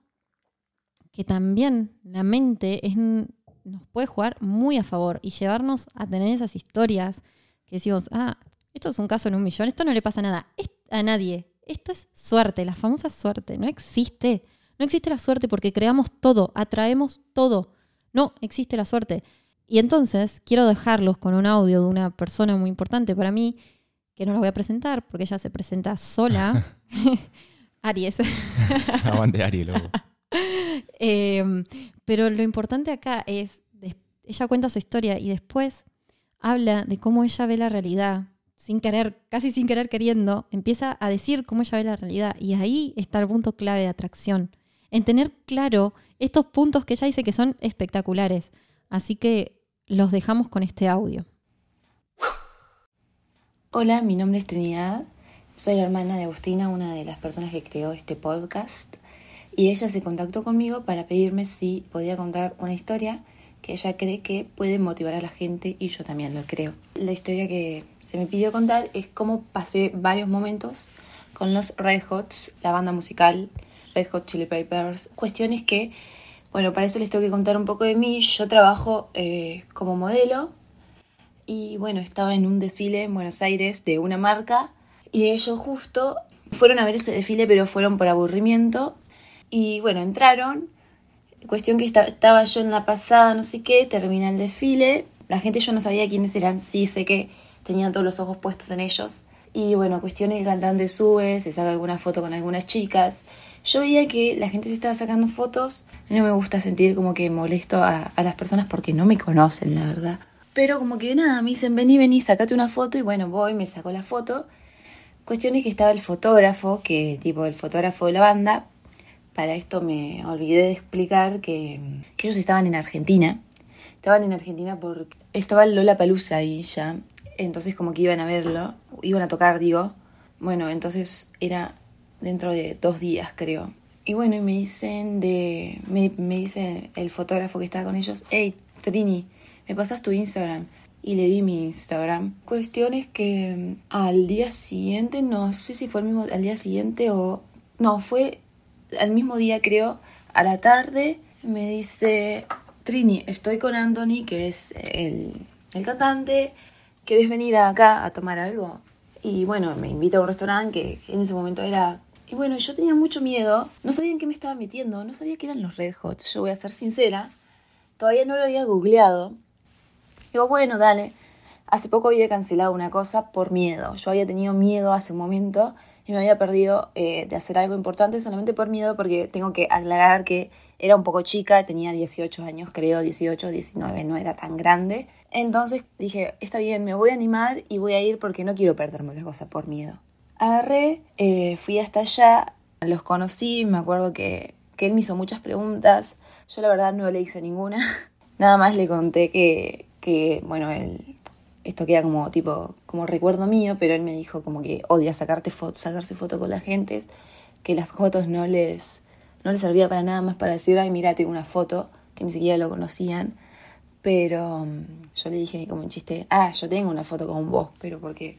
que también la mente es, nos puede jugar muy a favor y llevarnos a tener esas historias que decimos, ah, esto es un caso en un millón, esto no le pasa nada a nadie. Esto es suerte, la famosa suerte. No existe. No existe la suerte porque creamos todo, atraemos todo. No existe la suerte. Y entonces quiero dejarlos con un audio de una persona muy importante para mí, que no la voy a presentar porque ella se presenta sola. Aries. Aguante Ari, loco. Eh, pero lo importante acá es, ella cuenta su historia y después habla de cómo ella ve la realidad, sin querer, casi sin querer queriendo, empieza a decir cómo ella ve la realidad. Y ahí está el punto clave de atracción, en tener claro estos puntos que ella dice que son espectaculares. Así que los dejamos con este audio. Hola, mi nombre es Trinidad. Soy la hermana de Agustina, una de las personas que creó este podcast. Y ella se contactó conmigo para pedirme si podía contar una historia que ella cree que puede motivar a la gente y yo también lo creo. La historia que se me pidió contar es cómo pasé varios momentos con los Red Hots, la banda musical Red Hot Chili Peppers. Cuestiones que, bueno, para eso les tengo que contar un poco de mí. Yo trabajo eh, como modelo y bueno, estaba en un desfile en Buenos Aires de una marca y ellos justo fueron a ver ese desfile pero fueron por aburrimiento y bueno, entraron, cuestión que esta- estaba yo en la pasada, no sé qué, termina el desfile, la gente yo no sabía quiénes eran, sí sé que tenían todos los ojos puestos en ellos y bueno, cuestión el cantante sube, se saca alguna foto con algunas chicas. Yo veía que la gente se estaba sacando fotos, no me gusta sentir como que molesto a, a las personas porque no me conocen, la verdad. Pero como que nada, me dicen, vení, vení, sacate una foto y bueno, voy, me saco la foto. Cuestión es que estaba el fotógrafo, que tipo el fotógrafo de la banda. Para esto me olvidé de explicar que, que ellos estaban en Argentina. Estaban en Argentina porque estaba Lola Palusa ahí ya. Entonces como que iban a verlo, iban a tocar, digo. Bueno, entonces era dentro de dos días, creo. Y bueno, y me dicen de. Me, dice el fotógrafo que estaba con ellos, hey, Trini, ¿me pasas tu Instagram? Y le di mi Instagram. Cuestiones que al día siguiente, no sé si fue el mismo, al día siguiente o. No, fue al mismo día, creo, a la tarde, me dice, Trini, estoy con Anthony, que es el, el cantante, ¿quieres venir acá a tomar algo? Y bueno, me invita a un restaurante que en ese momento era y bueno, yo tenía mucho miedo, no sabía en qué me estaba metiendo, no sabía que eran los Red Hot, yo voy a ser sincera, todavía no lo había googleado. Digo, bueno, dale. Hace poco había cancelado una cosa por miedo. Yo había tenido miedo hace un momento y me había perdido eh, de hacer algo importante solamente por miedo porque tengo que aclarar que era un poco chica, tenía 18 años, creo, 18, 19, no era tan grande. Entonces dije, está bien, me voy a animar y voy a ir porque no quiero perderme otra cosa por miedo. Agarré, eh, fui hasta allá, los conocí, me acuerdo que, que él me hizo muchas preguntas, yo la verdad no le hice ninguna, nada más le conté que, que bueno, él, esto queda como tipo, como recuerdo mío, pero él me dijo como que odia sacarte fotos, sacarse fotos con la gente, que las fotos no les, no les servía para nada más para decir, ay, mira, tengo una foto, que ni siquiera lo conocían, pero mm, yo le dije como un chiste, ah, yo tengo una foto con vos, pero porque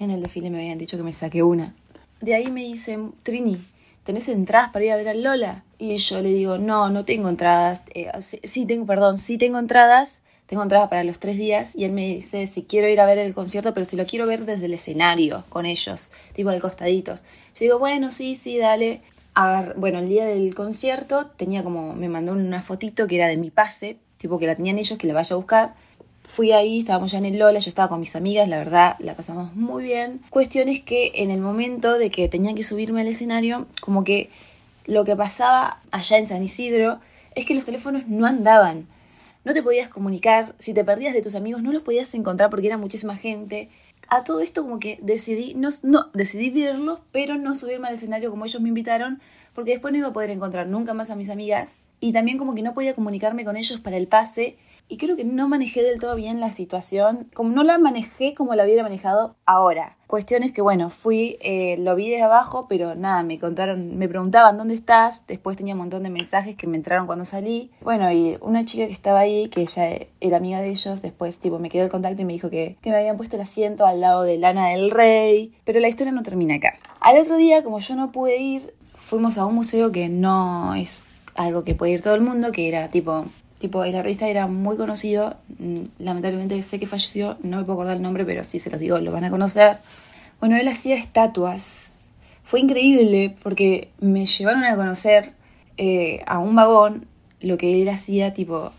en el desfile me habían dicho que me saqué una. De ahí me dicen, Trini, ¿tenés entradas para ir a ver a Lola? Y yo le digo, no, no tengo entradas. Eh, sí, tengo, perdón, sí tengo entradas. Tengo entradas para los tres días. Y él me dice si quiero ir a ver el concierto, pero si lo quiero ver desde el escenario con ellos, tipo de costaditos. Yo digo, bueno, sí, sí, dale. bueno, el día del concierto tenía como, me mandó una fotito que era de mi pase, tipo que la tenían ellos, que la vaya a buscar Fui ahí, estábamos ya en el Lola, yo estaba con mis amigas, la verdad, la pasamos muy bien. Cuestión es que en el momento de que tenía que subirme al escenario, como que lo que pasaba allá en San Isidro es que los teléfonos no andaban. No te podías comunicar, si te perdías de tus amigos no los podías encontrar porque era muchísima gente. A todo esto como que decidí, no, no, decidí verlos, pero no subirme al escenario como ellos me invitaron, porque después no iba a poder encontrar nunca más a mis amigas. Y también como que no podía comunicarme con ellos para el pase y creo que no manejé del todo bien la situación, como no la manejé como la hubiera manejado ahora. Cuestión es que, bueno, fui, eh, lo vi desde abajo, pero nada, me contaron, me preguntaban dónde estás, después tenía un montón de mensajes que me entraron cuando salí. Bueno, y una chica que estaba ahí, que ella era amiga de ellos, después tipo me quedó el contacto y me dijo que, que me habían puesto el asiento al lado de Lana del Rey, pero la historia no termina acá. Al otro día, como yo no pude ir, fuimos a un museo que no es algo que puede ir todo el mundo, que era tipo Tipo, el artista era muy conocido, mm, lamentablemente sé que falleció, no me puedo acordar el nombre, pero sí se los digo, lo van a conocer. Bueno, él hacía estatuas. Fue increíble porque me llevaron a conocer eh, a un vagón lo que él hacía, tipo,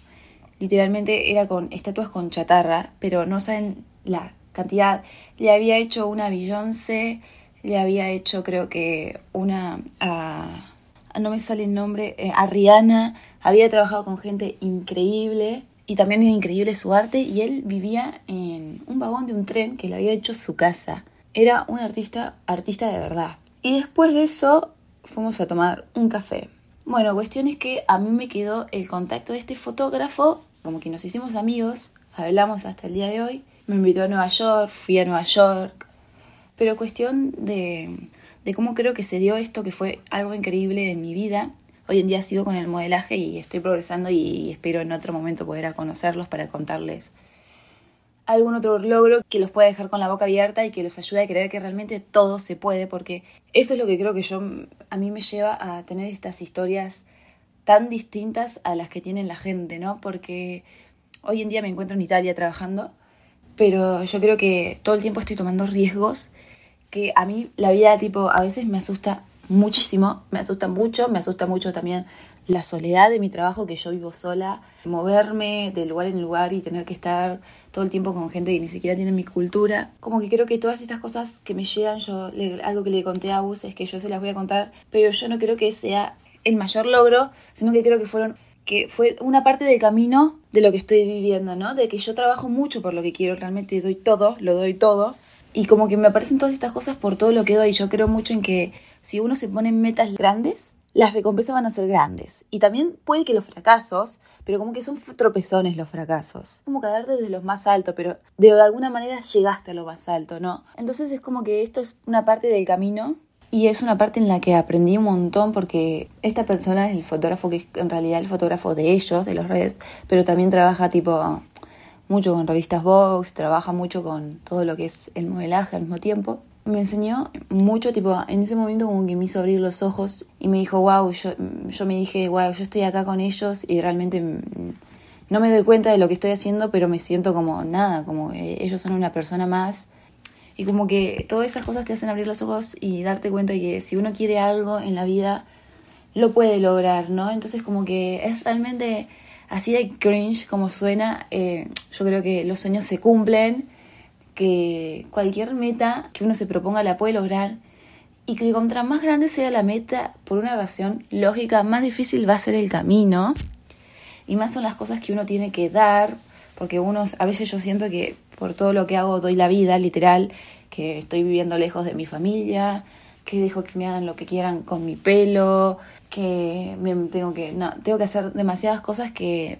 literalmente era con estatuas con chatarra, pero no saben la cantidad. Le había hecho una Beyoncé, le había hecho creo que una a... no me sale el nombre, eh, a Rihanna, había trabajado con gente increíble y también era increíble su arte y él vivía en un vagón de un tren que le había hecho su casa. Era un artista, artista de verdad. Y después de eso fuimos a tomar un café. Bueno, cuestión es que a mí me quedó el contacto de este fotógrafo, como que nos hicimos amigos, hablamos hasta el día de hoy. Me invitó a Nueva York, fui a Nueva York. Pero cuestión de, de cómo creo que se dio esto, que fue algo increíble en mi vida, Hoy en día sigo con el modelaje y estoy progresando y espero en otro momento poder conocerlos para contarles algún otro logro que los pueda dejar con la boca abierta y que los ayude a creer que realmente todo se puede, porque eso es lo que creo que yo a mí me lleva a tener estas historias tan distintas a las que tienen la gente, ¿no? Porque hoy en día me encuentro en Italia trabajando, pero yo creo que todo el tiempo estoy tomando riesgos que a mí la vida tipo a veces me asusta muchísimo, me asusta mucho, me asusta mucho también la soledad de mi trabajo, que yo vivo sola, moverme de lugar en lugar y tener que estar todo el tiempo con gente que ni siquiera tiene mi cultura. Como que creo que todas estas cosas que me llegan, yo algo que le conté a Gus es que yo se las voy a contar, pero yo no creo que sea el mayor logro, sino que creo que fueron que fue una parte del camino de lo que estoy viviendo, ¿no? De que yo trabajo mucho por lo que quiero, realmente doy todo, lo doy todo, Y como que me aparecen todas estas cosas por todo lo que doy. Yo creo mucho en que si uno se pone metas grandes, las recompensas van a ser grandes. Y también puede que los fracasos, pero como que son tropezones los fracasos. Como caer desde lo más alto, pero de alguna manera llegaste a lo más alto, ¿no? Entonces es como que esto es una parte del camino y es una parte en la que aprendí un montón porque esta persona es el fotógrafo que es en realidad el fotógrafo de ellos, de los redes, pero también trabaja tipo mucho con revistas Vox, trabaja mucho con todo lo que es el modelaje al mismo tiempo me enseñó mucho, tipo, en ese momento como que me hizo abrir los ojos y me dijo, wow, yo, yo me dije, wow, yo estoy acá con ellos y realmente no me doy cuenta de lo que estoy haciendo, pero me siento como nada, como ellos son una persona más. Y como que todas esas cosas te hacen abrir los ojos y darte cuenta que si uno quiere algo en la vida, lo puede lograr, ¿no? Entonces como que es realmente así de cringe como suena. Eh, yo creo que los sueños se cumplen que cualquier meta que uno se proponga la puede lograr y que contra más grande sea la meta, por una razón lógica, más difícil va a ser el camino y más son las cosas que uno tiene que dar, porque uno, a veces yo siento que por todo lo que hago doy la vida, literal, que estoy viviendo lejos de mi familia, que dejo que me hagan lo que quieran con mi pelo, que tengo que, no, tengo que hacer demasiadas cosas que,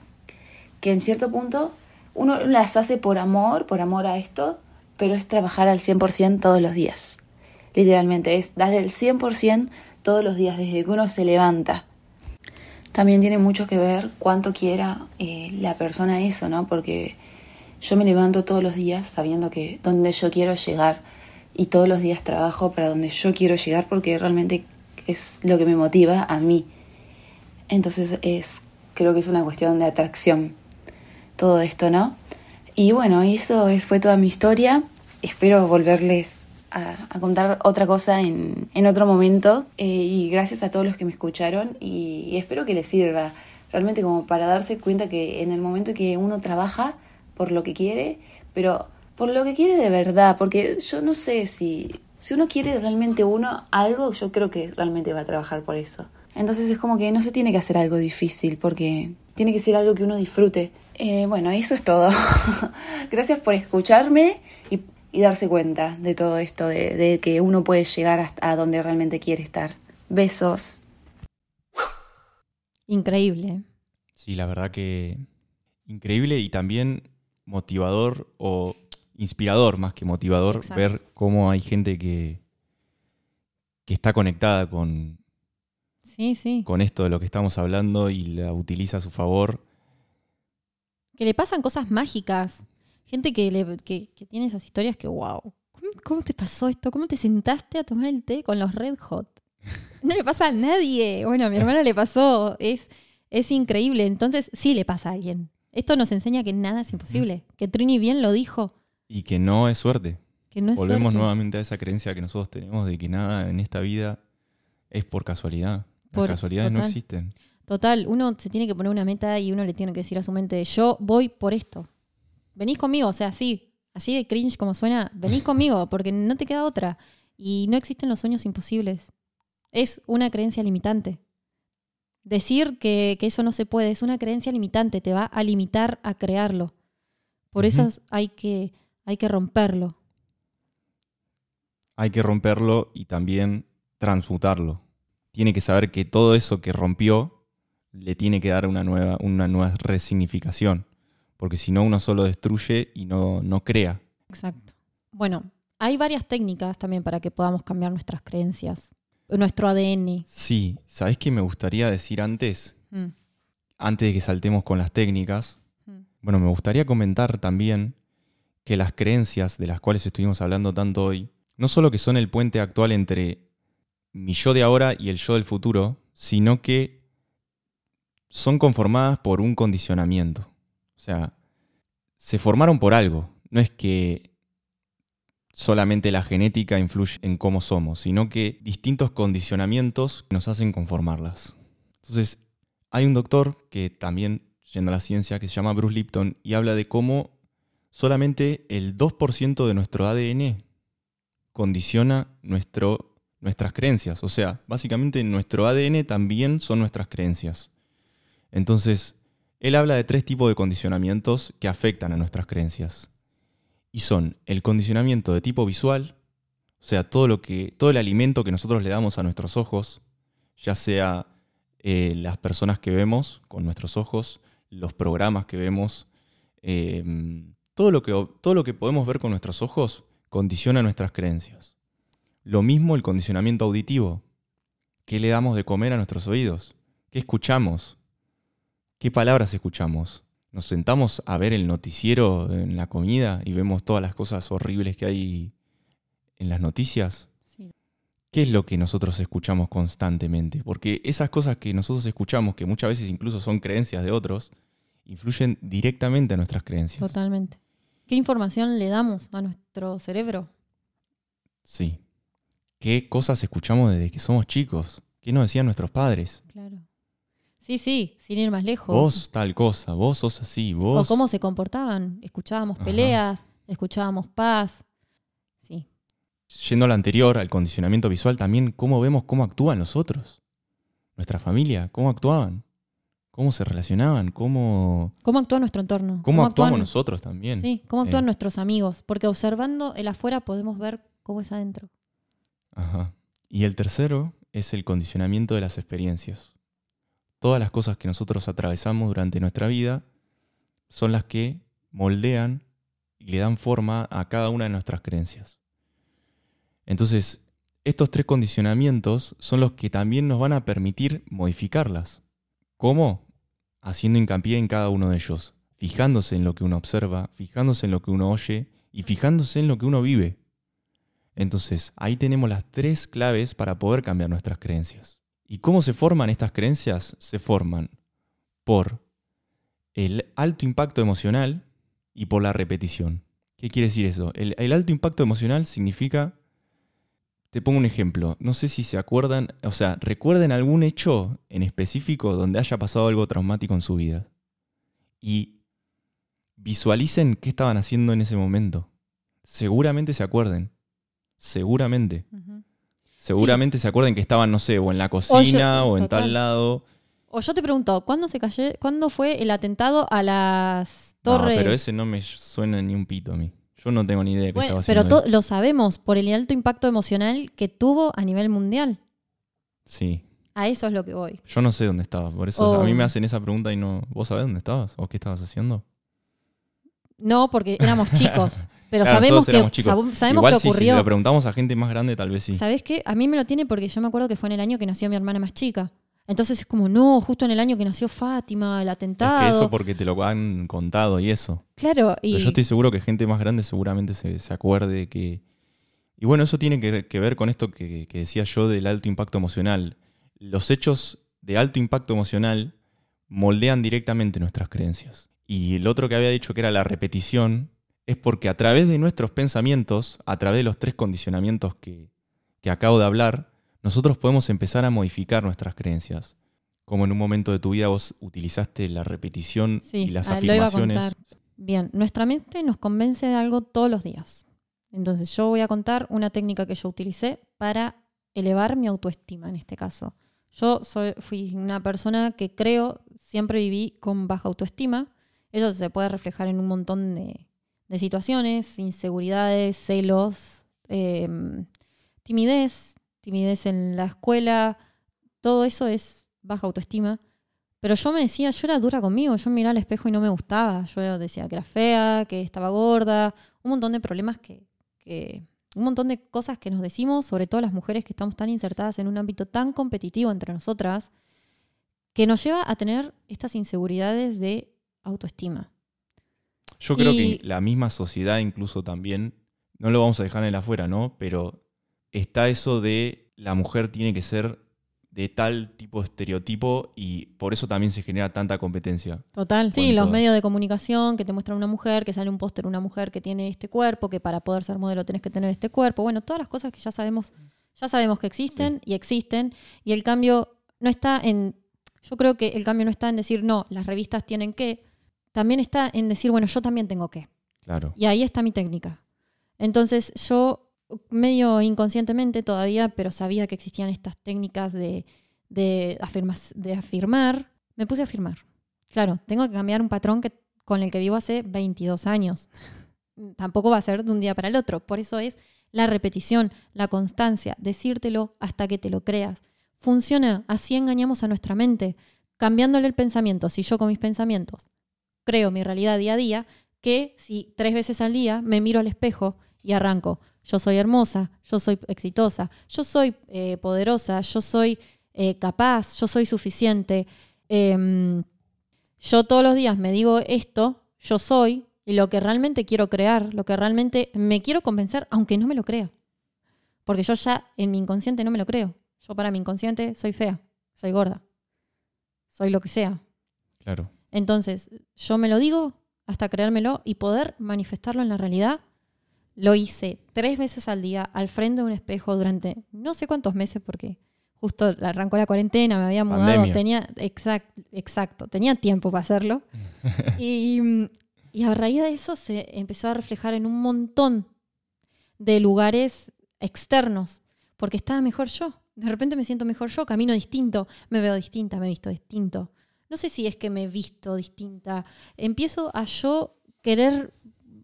que en cierto punto uno las hace por amor, por amor a esto, pero es trabajar al 100% todos los días. Literalmente, es dar el 100% todos los días, desde que uno se levanta. También tiene mucho que ver cuánto quiera eh, la persona eso, ¿no? Porque yo me levanto todos los días sabiendo que donde yo quiero llegar y todos los días trabajo para donde yo quiero llegar porque realmente es lo que me motiva a mí. Entonces es creo que es una cuestión de atracción todo esto, ¿no? Y bueno, eso fue toda mi historia. Espero volverles a, contar otra cosa en, otro momento. Eh, y gracias a todos los que me escucharon y, espero que les sirva realmente como para darse cuenta que en el momento que uno trabaja por lo que quiere, pero por lo que quiere de verdad, porque yo no sé si, si uno quiere realmente uno algo, yo creo que realmente va a trabajar por eso. Entonces es como que no se tiene que hacer algo difícil, porque tiene que ser algo que uno disfrute. Eh, bueno, eso es todo. Gracias por escucharme y, darse cuenta de todo esto, de, que uno puede llegar hasta donde realmente quiere estar. Besos. Increíble. Sí, la verdad que increíble y también motivador o inspirador más que motivador ver cómo hay gente que, que está conectada con, sí, sí. con esto de lo que estamos hablando y la utiliza a su favor que le pasan cosas mágicas. Gente que, le, que, tiene esas historias que, wow, ¿cómo, te pasó esto? ¿Cómo te sentaste a tomar el té con los Red Hot? No le pasa a nadie. Bueno, a mi hermana le pasó. Es, es increíble. Entonces, sí le pasa a alguien. Esto nos enseña que nada es imposible. Que Trini bien lo dijo. Y que no es suerte. Que no es Volvemos nuevamente a esa creencia que nosotros tenemos de que nada en esta vida es por casualidad. Las casualidades no existen. Total, uno se tiene que poner una meta y uno le tiene que decir a su mente, yo voy por esto. Venís conmigo, o sea, así, así de cringe como suena, venís conmigo, porque no te queda otra. Y no existen los sueños imposibles. Es una creencia limitante. Decir que, eso no se puede es una creencia limitante, te va a limitar a crearlo. Por eso hay que, hay que romperlo. Hay que romperlo y también transmutarlo. Tiene que saber que todo eso que rompió le tiene que dar una nueva, una nueva resignificación, porque si no uno solo destruye y no, no crea. Exacto. Bueno, hay varias técnicas también para que podamos cambiar nuestras creencias, nuestro ADN. Sí, ¿sabes qué me gustaría decir antes? Mm. Antes de que saltemos con las técnicas. Mm. Bueno, me gustaría comentar también que las creencias de las cuales estuvimos hablando tanto hoy, no solo que son el puente actual entre mi yo de ahora y el yo del futuro, sino que son conformadas por un condicionamiento. O sea, se formaron por algo. No es que solamente la genética influye en cómo somos, sino que distintos condicionamientos nos hacen conformarlas. Entonces, hay un doctor que también, yendo a la ciencia, que se llama Bruce Lipton, y habla de cómo solamente el 2% de nuestro ADN condiciona nuestras creencias. O sea, básicamente nuestro ADN también son nuestras creencias. Entonces, él habla de tres tipos de condicionamientos que afectan a nuestras creencias. y son el condicionamiento de tipo visual, o sea, todo, lo que, todo el alimento que nosotros le damos a nuestros ojos, ya sea eh, las personas que vemos con nuestros ojos, los programas que vemos, eh, todo, lo que, todo lo que podemos ver con nuestros ojos condiciona nuestras creencias. Lo mismo el condicionamiento auditivo. ¿Qué le damos de comer a nuestros oídos? ¿Qué escuchamos? ¿Qué palabras escuchamos? Nos sentamos a ver el noticiero en la comida y vemos todas las cosas horribles que hay en las noticias. Sí. ¿Qué es lo que nosotros escuchamos constantemente? Porque esas cosas que nosotros escuchamos, que muchas veces incluso son creencias de otros, influyen directamente a nuestras creencias. Totalmente. ¿Qué información le damos a nuestro cerebro? Sí. ¿Qué cosas escuchamos desde que somos chicos? ¿Qué nos decían nuestros padres? Claro. Sí, sí, sin ir más lejos. Vos tal cosa, vos sos así, vos... O cómo se comportaban. Escuchábamos Ajá. peleas, escuchábamos paz. Sí, Yendo a lo anterior, al condicionamiento visual, también cómo vemos cómo actúan los otros. Nuestra familia, cómo actuaban. Cómo se relacionaban, cómo, ¿Cómo actúa nuestro entorno? cómo actuamos actúan- nosotros también. Sí, cómo actúan Eh. nuestros amigos. Porque observando el afuera podemos ver cómo es adentro. Ajá. Y el tercero es el condicionamiento de las experiencias. Todas las cosas que nosotros atravesamos durante nuestra vida son las que moldean y le dan forma a cada una de nuestras creencias. Entonces, estos tres condicionamientos son los que también nos van a permitir modificarlas. ¿Cómo? Haciendo hincapié en cada uno de ellos, fijándose en lo que uno observa, fijándose en lo que uno oye y fijándose en lo que uno vive. Entonces, ahí tenemos las tres claves para poder cambiar nuestras creencias. ¿Y cómo se forman estas creencias? Se forman por el alto impacto emocional y por la repetición. ¿Qué quiere decir eso? El, el alto impacto emocional significa, te pongo un ejemplo, no sé si se acuerdan, o sea, recuerden algún hecho en específico donde haya pasado algo traumático en su vida. Y visualicen qué estaban haciendo en ese momento. Seguramente se acuerden. Seguramente. Seguramente se acuerden que estaban, no sé, o en la cocina o, en total. tal lado. O yo te pregunto, ¿cuándo se cayó, cuándo fue el atentado a las No, torres? pero ese no me suena ni un pito a mí. Yo no tengo ni idea de qué Bueno, estaba pero haciendo. ahí. lo sabemos por el alto impacto emocional que tuvo a nivel mundial. Sí. A eso es lo que voy. Yo no sé dónde estabas. Por eso Oh. a mí me hacen esa pregunta y no. ¿Vos sabés dónde estabas? ¿O qué estabas haciendo? No, porque éramos chicos. Pero Claro, sabemos que, sab- sabemos Igual que sí, si ocurrió. lo preguntamos a gente más grande, tal vez sí. ¿Sabés qué? A mí me lo tiene porque yo me acuerdo que fue en el año que nació mi hermana más chica. Entonces es como, no, justo en el año que nació Fátima, el Es atentado. que eso porque te lo han contado y eso. Claro, y Pero yo estoy seguro que gente más grande seguramente se, se acuerde que... Y bueno, eso tiene que, que ver con esto que, que decía yo del alto impacto emocional. Los hechos de alto impacto emocional moldean directamente nuestras creencias. Y el otro que había dicho que era la repetición es porque a través de nuestros pensamientos, a través de los tres condicionamientos que, que acabo de hablar, nosotros podemos empezar a modificar nuestras creencias. Como en un momento de tu vida vos utilizaste la repetición Sí, y las ah, lo iba a afirmaciones. Bien, nuestra mente nos convence de algo todos los días. Entonces yo voy a contar una técnica que yo utilicé para elevar mi autoestima en este caso. Yo soy, fui una persona que creo, siempre viví con baja autoestima. Eso se puede reflejar en un montón de, de situaciones, inseguridades, celos, eh, timidez, timidez en la escuela, todo eso es baja autoestima. Pero yo me decía, yo era dura conmigo, yo miraba al espejo y no me gustaba. Yo decía que era fea, que estaba gorda, un montón de problemas que, que- un montón de cosas que nos decimos, sobre todo las mujeres que estamos tan insertadas en un ámbito tan competitivo entre nosotras, que nos lleva a tener estas inseguridades de autoestima. Yo creo Y- que la misma sociedad incluso también, no lo vamos a dejar en el afuera, ¿no? Pero está eso de la mujer tiene que ser de tal tipo de estereotipo y por eso también se genera tanta competencia. Total. Sí, los medios de comunicación que te muestran una mujer, que sale un póster una mujer que tiene este cuerpo, que para poder ser modelo tenés que tener este cuerpo. Bueno, todas las cosas que ya sabemos, ya sabemos que existen y existen. Y el cambio no está en. Yo creo que el cambio no está en decir, no, las revistas tienen que. También está en decir, bueno, yo también tengo que. Claro. Y ahí está mi técnica. Entonces yo, medio inconscientemente todavía, pero sabía que existían estas técnicas de, de, afirmar, me puse a afirmar. Claro, tengo que cambiar un patrón que, con el que vivo hace 22 años. tampoco va a ser de un día para el otro. Por eso es la repetición, la constancia, decírtelo hasta que te lo creas. Funciona, así engañamos a nuestra mente, cambiándole el pensamiento. Si yo con mis pensamientos creo mi realidad día a día, que si tres veces al día me miro al espejo y arranco, yo soy hermosa, yo soy exitosa, yo soy eh, poderosa, yo soy eh, capaz, yo soy suficiente. Em, yo todos los días me digo esto, yo soy, y lo que realmente quiero crear, lo que realmente me quiero convencer, aunque no me lo crea. Porque yo ya en mi inconsciente no me lo creo. Yo para mi inconsciente soy fea, soy gorda, soy lo que sea. Claro. Entonces, yo me lo digo hasta creérmelo y poder manifestarlo en la realidad. Lo hice tres veces al día al frente de un espejo durante no sé cuántos meses porque justo arrancó la cuarentena, me había mudado, tenía exacto, tenía tiempo para hacerlo. y, y a raíz de eso se empezó a reflejar en un montón de lugares externos, porque estaba mejor yo. De repente me siento mejor yo, camino distinto, me veo distinta, me he visto distinto no sé si es que me he visto distinta, empiezo a yo querer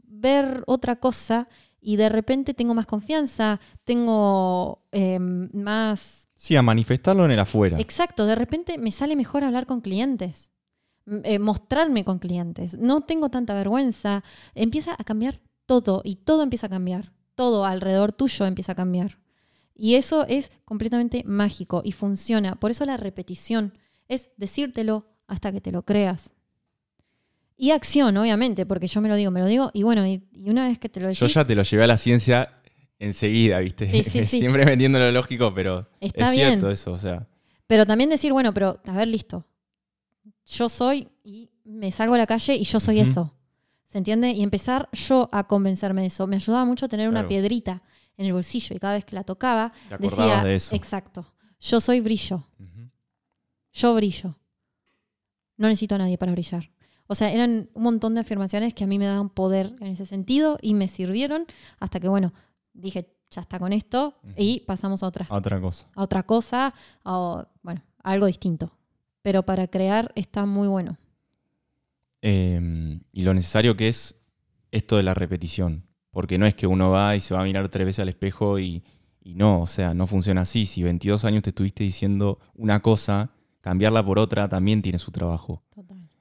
ver otra cosa y de repente tengo más confianza, tengo em, más... Sí, a manifestarlo en el afuera. Exacto, de repente me sale mejor hablar con clientes, eh, mostrarme con clientes, no tengo tanta vergüenza, empieza a cambiar todo y todo empieza a cambiar, todo alrededor tuyo empieza a cambiar. Y eso es completamente mágico y funciona. Por eso la repetición es decírtelo, hasta que te lo creas. Y acción, obviamente, porque yo me lo digo, me lo digo, y bueno, y, una vez que te lo decís, Yo ya te lo llevé a la ciencia enseguida, ¿viste? Sí, sí, sí. Siempre vendiendo lo lógico, pero es cierto eso, o sea. Pero también decir, bueno, pero a ver, listo. Yo soy y me salgo a la calle y yo soy eso. ¿Se entiende? Y empezar yo a convencerme de eso. Me ayudaba mucho a tener una piedrita en el bolsillo y cada vez que la tocaba decía, de eso. exacto, yo soy brillo. Yo brillo no necesito a nadie para brillar. O sea, eran un montón de afirmaciones que a mí me daban poder en ese sentido y me sirvieron hasta que, bueno, dije, ya está con esto y pasamos a otra, otra cosa. A otra cosa, a, bueno, algo distinto. Pero para crear está muy bueno. Em, y lo necesario que es esto de la repetición. Porque no es que uno va y se va a mirar tres veces al espejo y, y no, o sea, no funciona así. Si 22 años te estuviste diciendo una cosa cambiarla por otra también tiene su trabajo.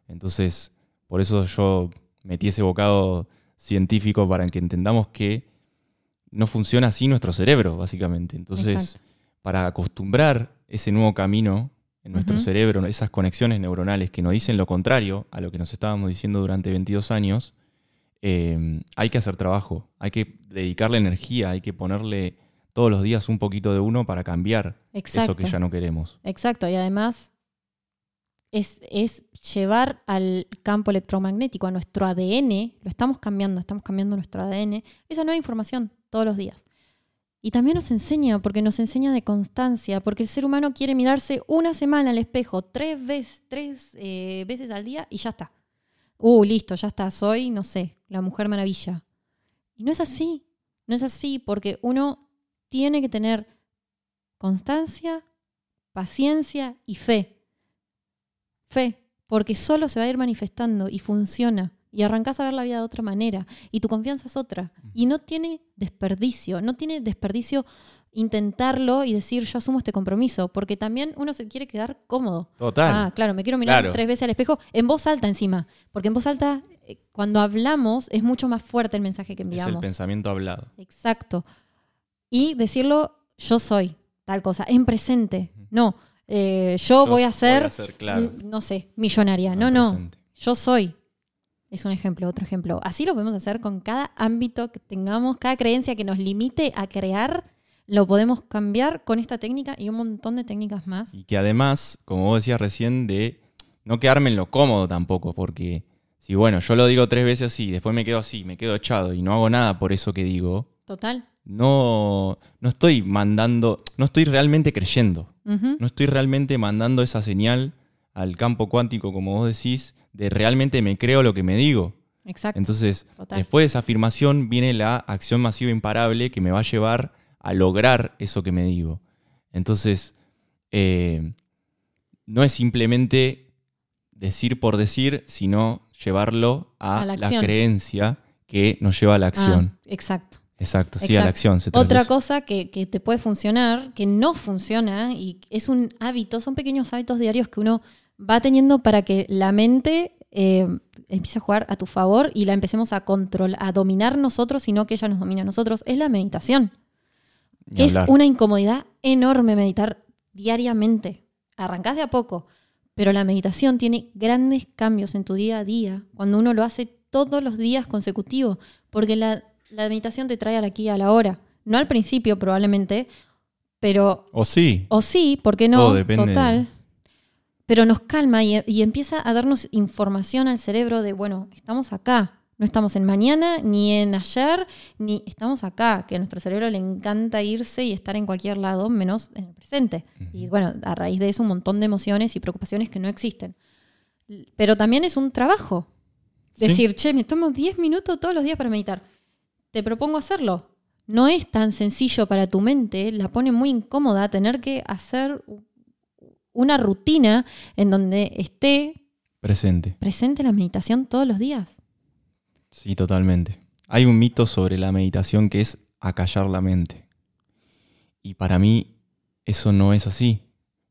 Entonces, por eso yo metí ese bocado científico para que entendamos que no funciona así nuestro cerebro, básicamente. Entonces, para acostumbrar ese nuevo camino en nuestro cerebro, esas conexiones neuronales que nos dicen lo contrario a lo que nos estábamos diciendo durante 22 años, eh, hay que hacer trabajo, hay que dedicarle energía, hay que ponerle todos los días un poquito de uno para cambiar eso que ya no queremos. Exacto, y además es, llevar al campo electromagnético, a nuestro ADN, lo estamos cambiando, estamos cambiando nuestro ADN, esa nueva información todos los días. Y también nos enseña, porque nos enseña de constancia, porque el ser humano quiere mirarse una semana al espejo, tres, veces, tres eh, veces al día y ya está. Uh, listo, ya está, soy, no sé, la mujer maravilla. Y no es así, no es así, porque uno tiene que tener constancia, paciencia y fe. Fe, porque solo se va a ir manifestando y funciona. Y arrancás a ver la vida de otra manera. Y tu confianza es otra. Y no tiene desperdicio. No tiene desperdicio intentarlo y decir yo asumo este compromiso. Porque también uno se quiere quedar cómodo. Total. Ah, claro, me quiero mirar tres veces al espejo. En voz alta encima. Porque en voz alta, eh, cuando hablamos, es mucho más fuerte el mensaje que enviamos. Es el pensamiento hablado. Exacto. Y decirlo yo soy tal cosa. En presente. No eh, yo, voy a ser, no sé, millonaria. No, no, yo soy. Es un ejemplo, otro ejemplo. Así lo podemos hacer con cada ámbito que tengamos, cada creencia que nos limite a crear, lo podemos cambiar con esta técnica y un montón de técnicas más. Y que además, como vos decías recién, de no quedarme en lo cómodo tampoco, porque si bueno, yo lo digo tres veces así, después me quedo así, me quedo echado y no hago nada por eso que digo. Total no, no estoy mandando, no estoy realmente creyendo, no estoy realmente mandando esa señal al campo cuántico, como vos decís, de realmente me creo lo que me digo. Exacto. Entonces, después de esa afirmación viene la acción masiva imparable que me va a llevar a lograr eso que me digo. Entonces, eh, no es simplemente decir por decir, sino llevarlo a, la creencia que nos lleva a la acción. Ah, exacto. Exacto, sí, a la acción. Se Otra cosa que, que te puede funcionar, que no funciona y es un hábito, son pequeños hábitos diarios que uno va teniendo para que la mente eh, empiece a jugar a tu favor y la empecemos a controlar, a dominar nosotros y no que ella nos domine a nosotros, es la meditación. Que es una incomodidad enorme meditar diariamente. Arrancás de a poco, pero la meditación tiene grandes cambios en tu día a día cuando uno lo hace todos los días consecutivos, porque la, la meditación te trae al aquí y a la hora. No al principio probablemente, pero O sí. o sí, ¿por qué no? Todo depende Total. Pero nos calma y, y empieza a darnos información al cerebro de, bueno, estamos acá. No estamos en mañana, ni en ayer, ni estamos acá, que a nuestro cerebro le encanta irse y estar en cualquier lado, menos en el presente. Y bueno, a raíz de eso un montón de emociones y preocupaciones que no existen. Pero también es un trabajo. Sí. Decir, che, me tomo 10 minutos todos los días para meditar. Te propongo hacerlo. No es tan sencillo para tu mente, la pone muy incómoda tener que hacer una rutina en donde esté Presente. presente la meditación todos los días. Sí, totalmente. Hay un mito sobre la meditación que es acallar la mente. Y para mí eso no es así,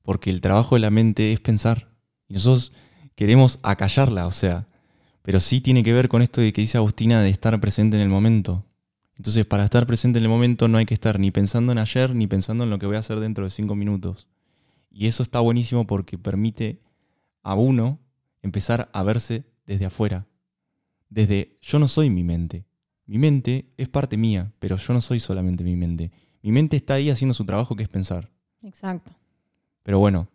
porque el trabajo de la mente es pensar. Y nosotros queremos acallarla, o sea, pero sí tiene que ver con esto de que dice Agustina de estar presente en el momento. Entonces, para estar presente en el momento no hay que estar ni pensando en ayer ni pensando en lo que voy a hacer dentro de cinco minutos. Y eso está buenísimo porque permite a uno empezar a verse desde afuera. Desde yo no soy mi mente. Mi mente es parte mía, pero yo no soy solamente mi mente. Mi mente está ahí haciendo su trabajo que es pensar. Exacto. Pero bueno,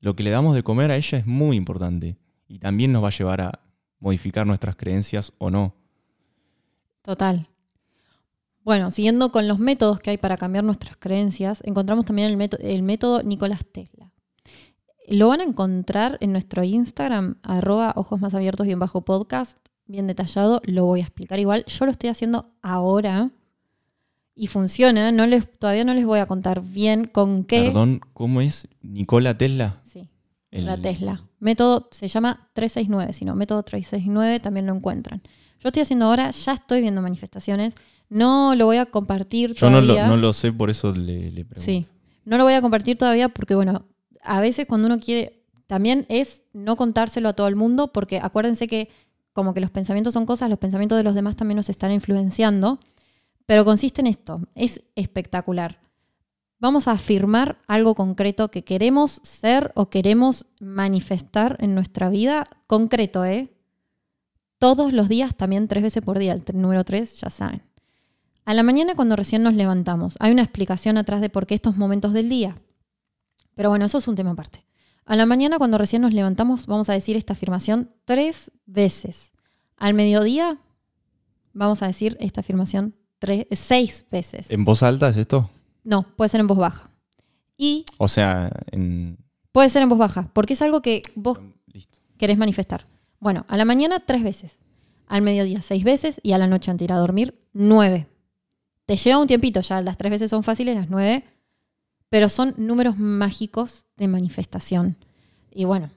lo que le damos de comer a ella es muy importante y también nos va a llevar a modificar nuestras creencias o no. Total. Bueno, siguiendo con los métodos que hay para cambiar nuestras creencias, encontramos también el, método, el método Nicolás Tesla. Lo van a encontrar en nuestro Instagram, arroba ojos más abiertos bien bajo podcast, bien detallado. Lo voy a explicar igual. Yo lo estoy haciendo ahora y funciona. No les, todavía no les voy a contar bien con qué. Perdón, ¿cómo es Nikola Tesla? Sí, El- la Tesla. Método se llama 369, si no, método 369 también lo encuentran. Yo estoy haciendo ahora, ya estoy viendo manifestaciones. No lo voy a compartir Yo no lo, todavía. no lo sé, por eso le, le pregunto. Sí, no lo voy a compartir todavía porque, bueno, a veces cuando uno quiere, también es no contárselo a todo el mundo, porque acuérdense que como que los pensamientos son cosas, los pensamientos de los demás también nos están influenciando, pero consiste en esto, es espectacular. Vamos a afirmar algo concreto que queremos ser o queremos manifestar en nuestra vida, concreto, ¿eh? Todos los días, también tres veces por día, el número tres, ya saben. A la mañana cuando recién nos levantamos, hay una explicación atrás de por qué estos momentos del día. Pero bueno, eso es un tema aparte. A la mañana cuando recién nos levantamos vamos a decir esta afirmación tres veces. Al mediodía vamos a decir esta afirmación tres, seis veces. ¿En voz alta es esto? No, puede ser en voz baja. Y O sea, en... puede ser en voz baja, porque es algo que vos Listo. querés manifestar. Bueno, a la mañana tres veces, al mediodía seis veces y a la noche antes de ir a dormir nueve. Te lleva un tiempito, ya las tres veces son fáciles, las nueve, pero son números mágicos de manifestación. Y bueno,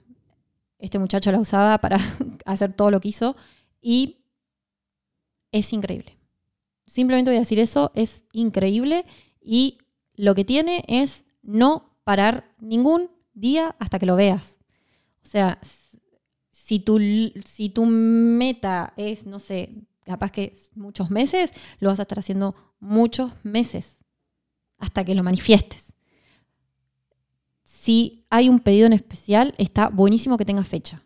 este muchacho la usaba para hacer todo lo que hizo y es increíble. Simplemente voy a decir eso, es increíble y lo que tiene es no parar ningún día hasta que lo veas. O sea, si tu, si tu meta es, no sé, capaz que muchos meses, lo vas a estar haciendo muchos meses hasta que lo manifiestes. Si hay un pedido en especial, está buenísimo que tenga fecha.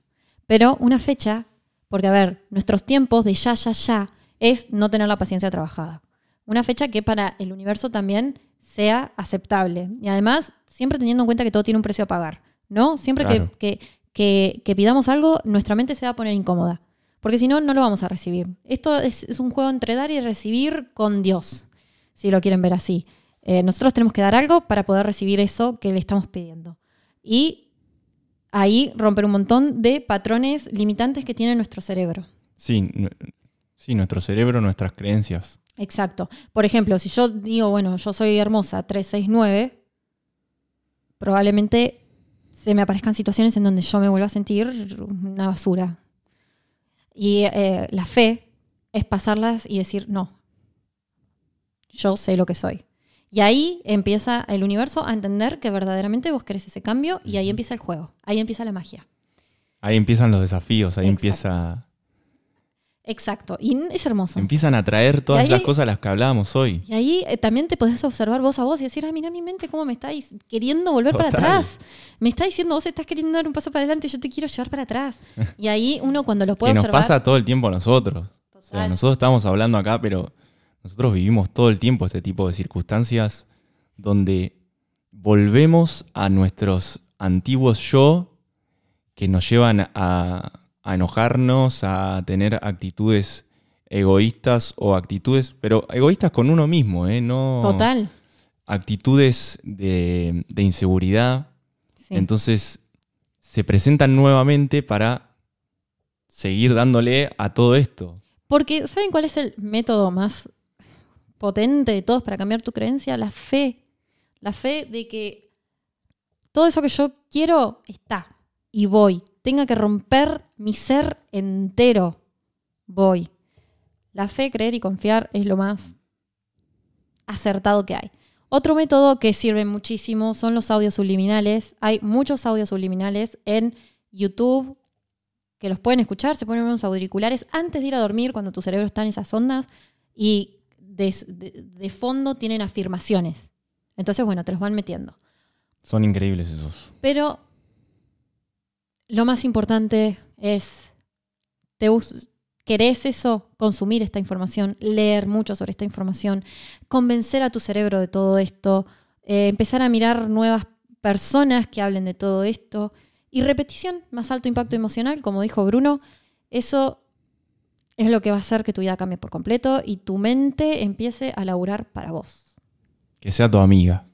Pero una fecha, porque a ver, nuestros tiempos de ya, ya, ya, es no tener la paciencia trabajada. Una fecha que para el universo también sea aceptable. Y además, siempre teniendo en cuenta que todo tiene un precio a pagar. ¿No? Siempre que- Claro. que, que, que pidamos algo, nuestra mente se va a poner incómoda. Porque si no, no lo vamos a recibir. Esto es, es un juego entre dar y recibir con Dios, si lo quieren ver así. Eh, nosotros tenemos que dar algo para poder recibir eso que le estamos pidiendo. Y ahí romper un montón de patrones limitantes que tiene nuestro cerebro. Sí, sí, nuestro cerebro, nuestras creencias. Exacto. Por ejemplo, si yo digo, bueno, yo soy hermosa 369, probablemente se me aparezcan situaciones en donde yo me vuelva a sentir una basura. Y eh, la fe es pasarlas y decir, no, yo sé lo que soy. Y ahí empieza el universo a entender que verdaderamente vos querés ese cambio y ahí empieza el juego, ahí empieza la magia. Ahí empiezan los desafíos, ahí Exacto. empieza, Exacto, y es hermoso. empiezan a traer todas esas cosas a las que hablábamos hoy. Y ahí eh, también te podés observar vos a vos y decir, ay, mira mi mente cómo me estáis queriendo volver para atrás. Me está diciendo, vos estás queriendo dar un paso para adelante, yo te quiero llevar para atrás. Y ahí uno cuando lo puede Que nos observar... pasa todo el tiempo a nosotros. O sea, Total. nosotros estamos hablando acá, pero nosotros vivimos todo el tiempo este tipo de circunstancias donde volvemos a nuestros antiguos yo que nos llevan a, a enojarnos, a tener actitudes egoístas o actitudes, pero egoístas con uno mismo, ¿eh? No Total. actitudes de, de inseguridad. Sí. Entonces se presentan nuevamente para seguir dándole a todo esto. Porque, ¿saben cuál es el método más potente de todos para cambiar tu creencia? La fe. La fe de que todo eso que yo quiero está y voy. Tenga que romper mi ser entero. Voy. La fe, creer y confiar es lo más acertado que hay. Otro método que sirve muchísimo son los audios subliminales. Hay muchos audios subliminales en YouTube que los pueden escuchar, se ponen unos auriculares antes de ir a dormir cuando tu cerebro está en esas ondas y de, de- de fondo tienen afirmaciones. Entonces, bueno, te los van metiendo. Son increíbles esos. Pero lo más importante es, ¿te ¿querés eso? Consumir esta información, leer mucho sobre esta información, convencer a tu cerebro de todo esto, eh, empezar a mirar nuevas personas que hablen de todo esto. Y repetición, más alto impacto emocional, como dijo Bruno, eso es lo que va a hacer que tu vida cambie por completo y tu mente empiece a laburar para vos Que sea tu amiga.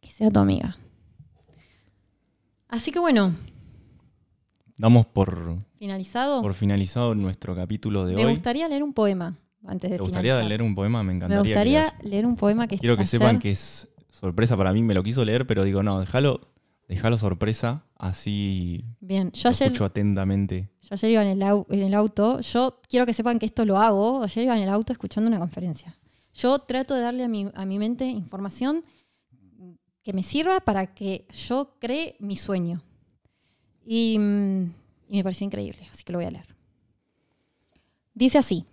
que sea tu amiga. Así que bueno, Damos por, finalizado. por finalizado nuestro capítulo de me hoy. gustaría leer un poema antes de ¿Te gustaría finalizar. leer un poema? Me Me encantaría. gustaría que leer un poema que. Quiero que ayer- sepan que es sorpresa para mí. Me lo quiso leer, pero digo, no, déjalo, déjalo sorpresa. Así Bien, yo lo ayer, escucho atentamente. yo ayer iba en el, au- en el auto. Yo quiero que sepan que esto lo hago. Ayer iba en el auto escuchando una conferencia. Yo trato de darle a mi, a mi mente información que me sirva para que yo cree mi sueño. Y, mm, y me pareció increíble, así que lo voy a leer. Dice así.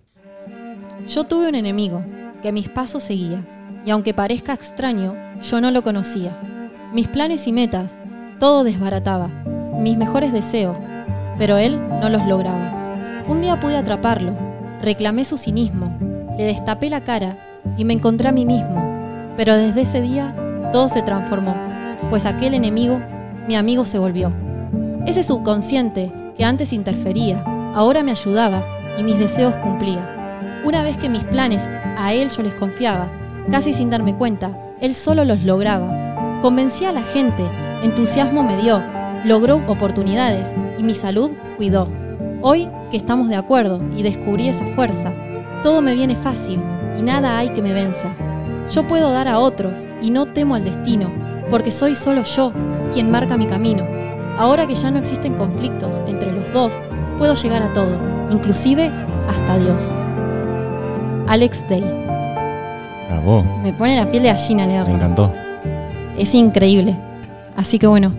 Yo tuve un enemigo que mis pasos seguía, y aunque parezca extraño, yo no lo conocía. Mis planes y metas, todo desbarataba, mis mejores deseos, pero él no los lograba. Un día pude atraparlo, reclamé su cinismo, le destapé la cara y me encontré a mí mismo, pero desde ese día todo se transformó, pues aquel enemigo, mi amigo se volvió. Ese subconsciente que antes interfería, ahora me ayudaba y mis deseos cumplía. Una vez que mis planes a él yo les confiaba, casi sin darme cuenta, él solo los lograba. Convencí a la gente, entusiasmo me dio, logró oportunidades y mi salud cuidó. Hoy que estamos de acuerdo y descubrí esa fuerza, todo me viene fácil y nada hay que me venza. Yo puedo dar a otros y no temo al destino, porque soy solo yo quien marca mi camino. Ahora que ya no existen conflictos entre los dos, puedo llegar a todo, inclusive hasta Dios. Alex Day. Bravo. Me pone la piel de gallina Me leerlo. encantó. Es increíble. Así que bueno,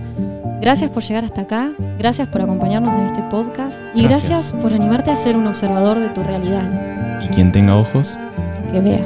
gracias por llegar hasta acá, gracias por acompañarnos en este podcast y Gracias. gracias por animarte a ser un observador de tu realidad. Y quien tenga ojos, Que vea.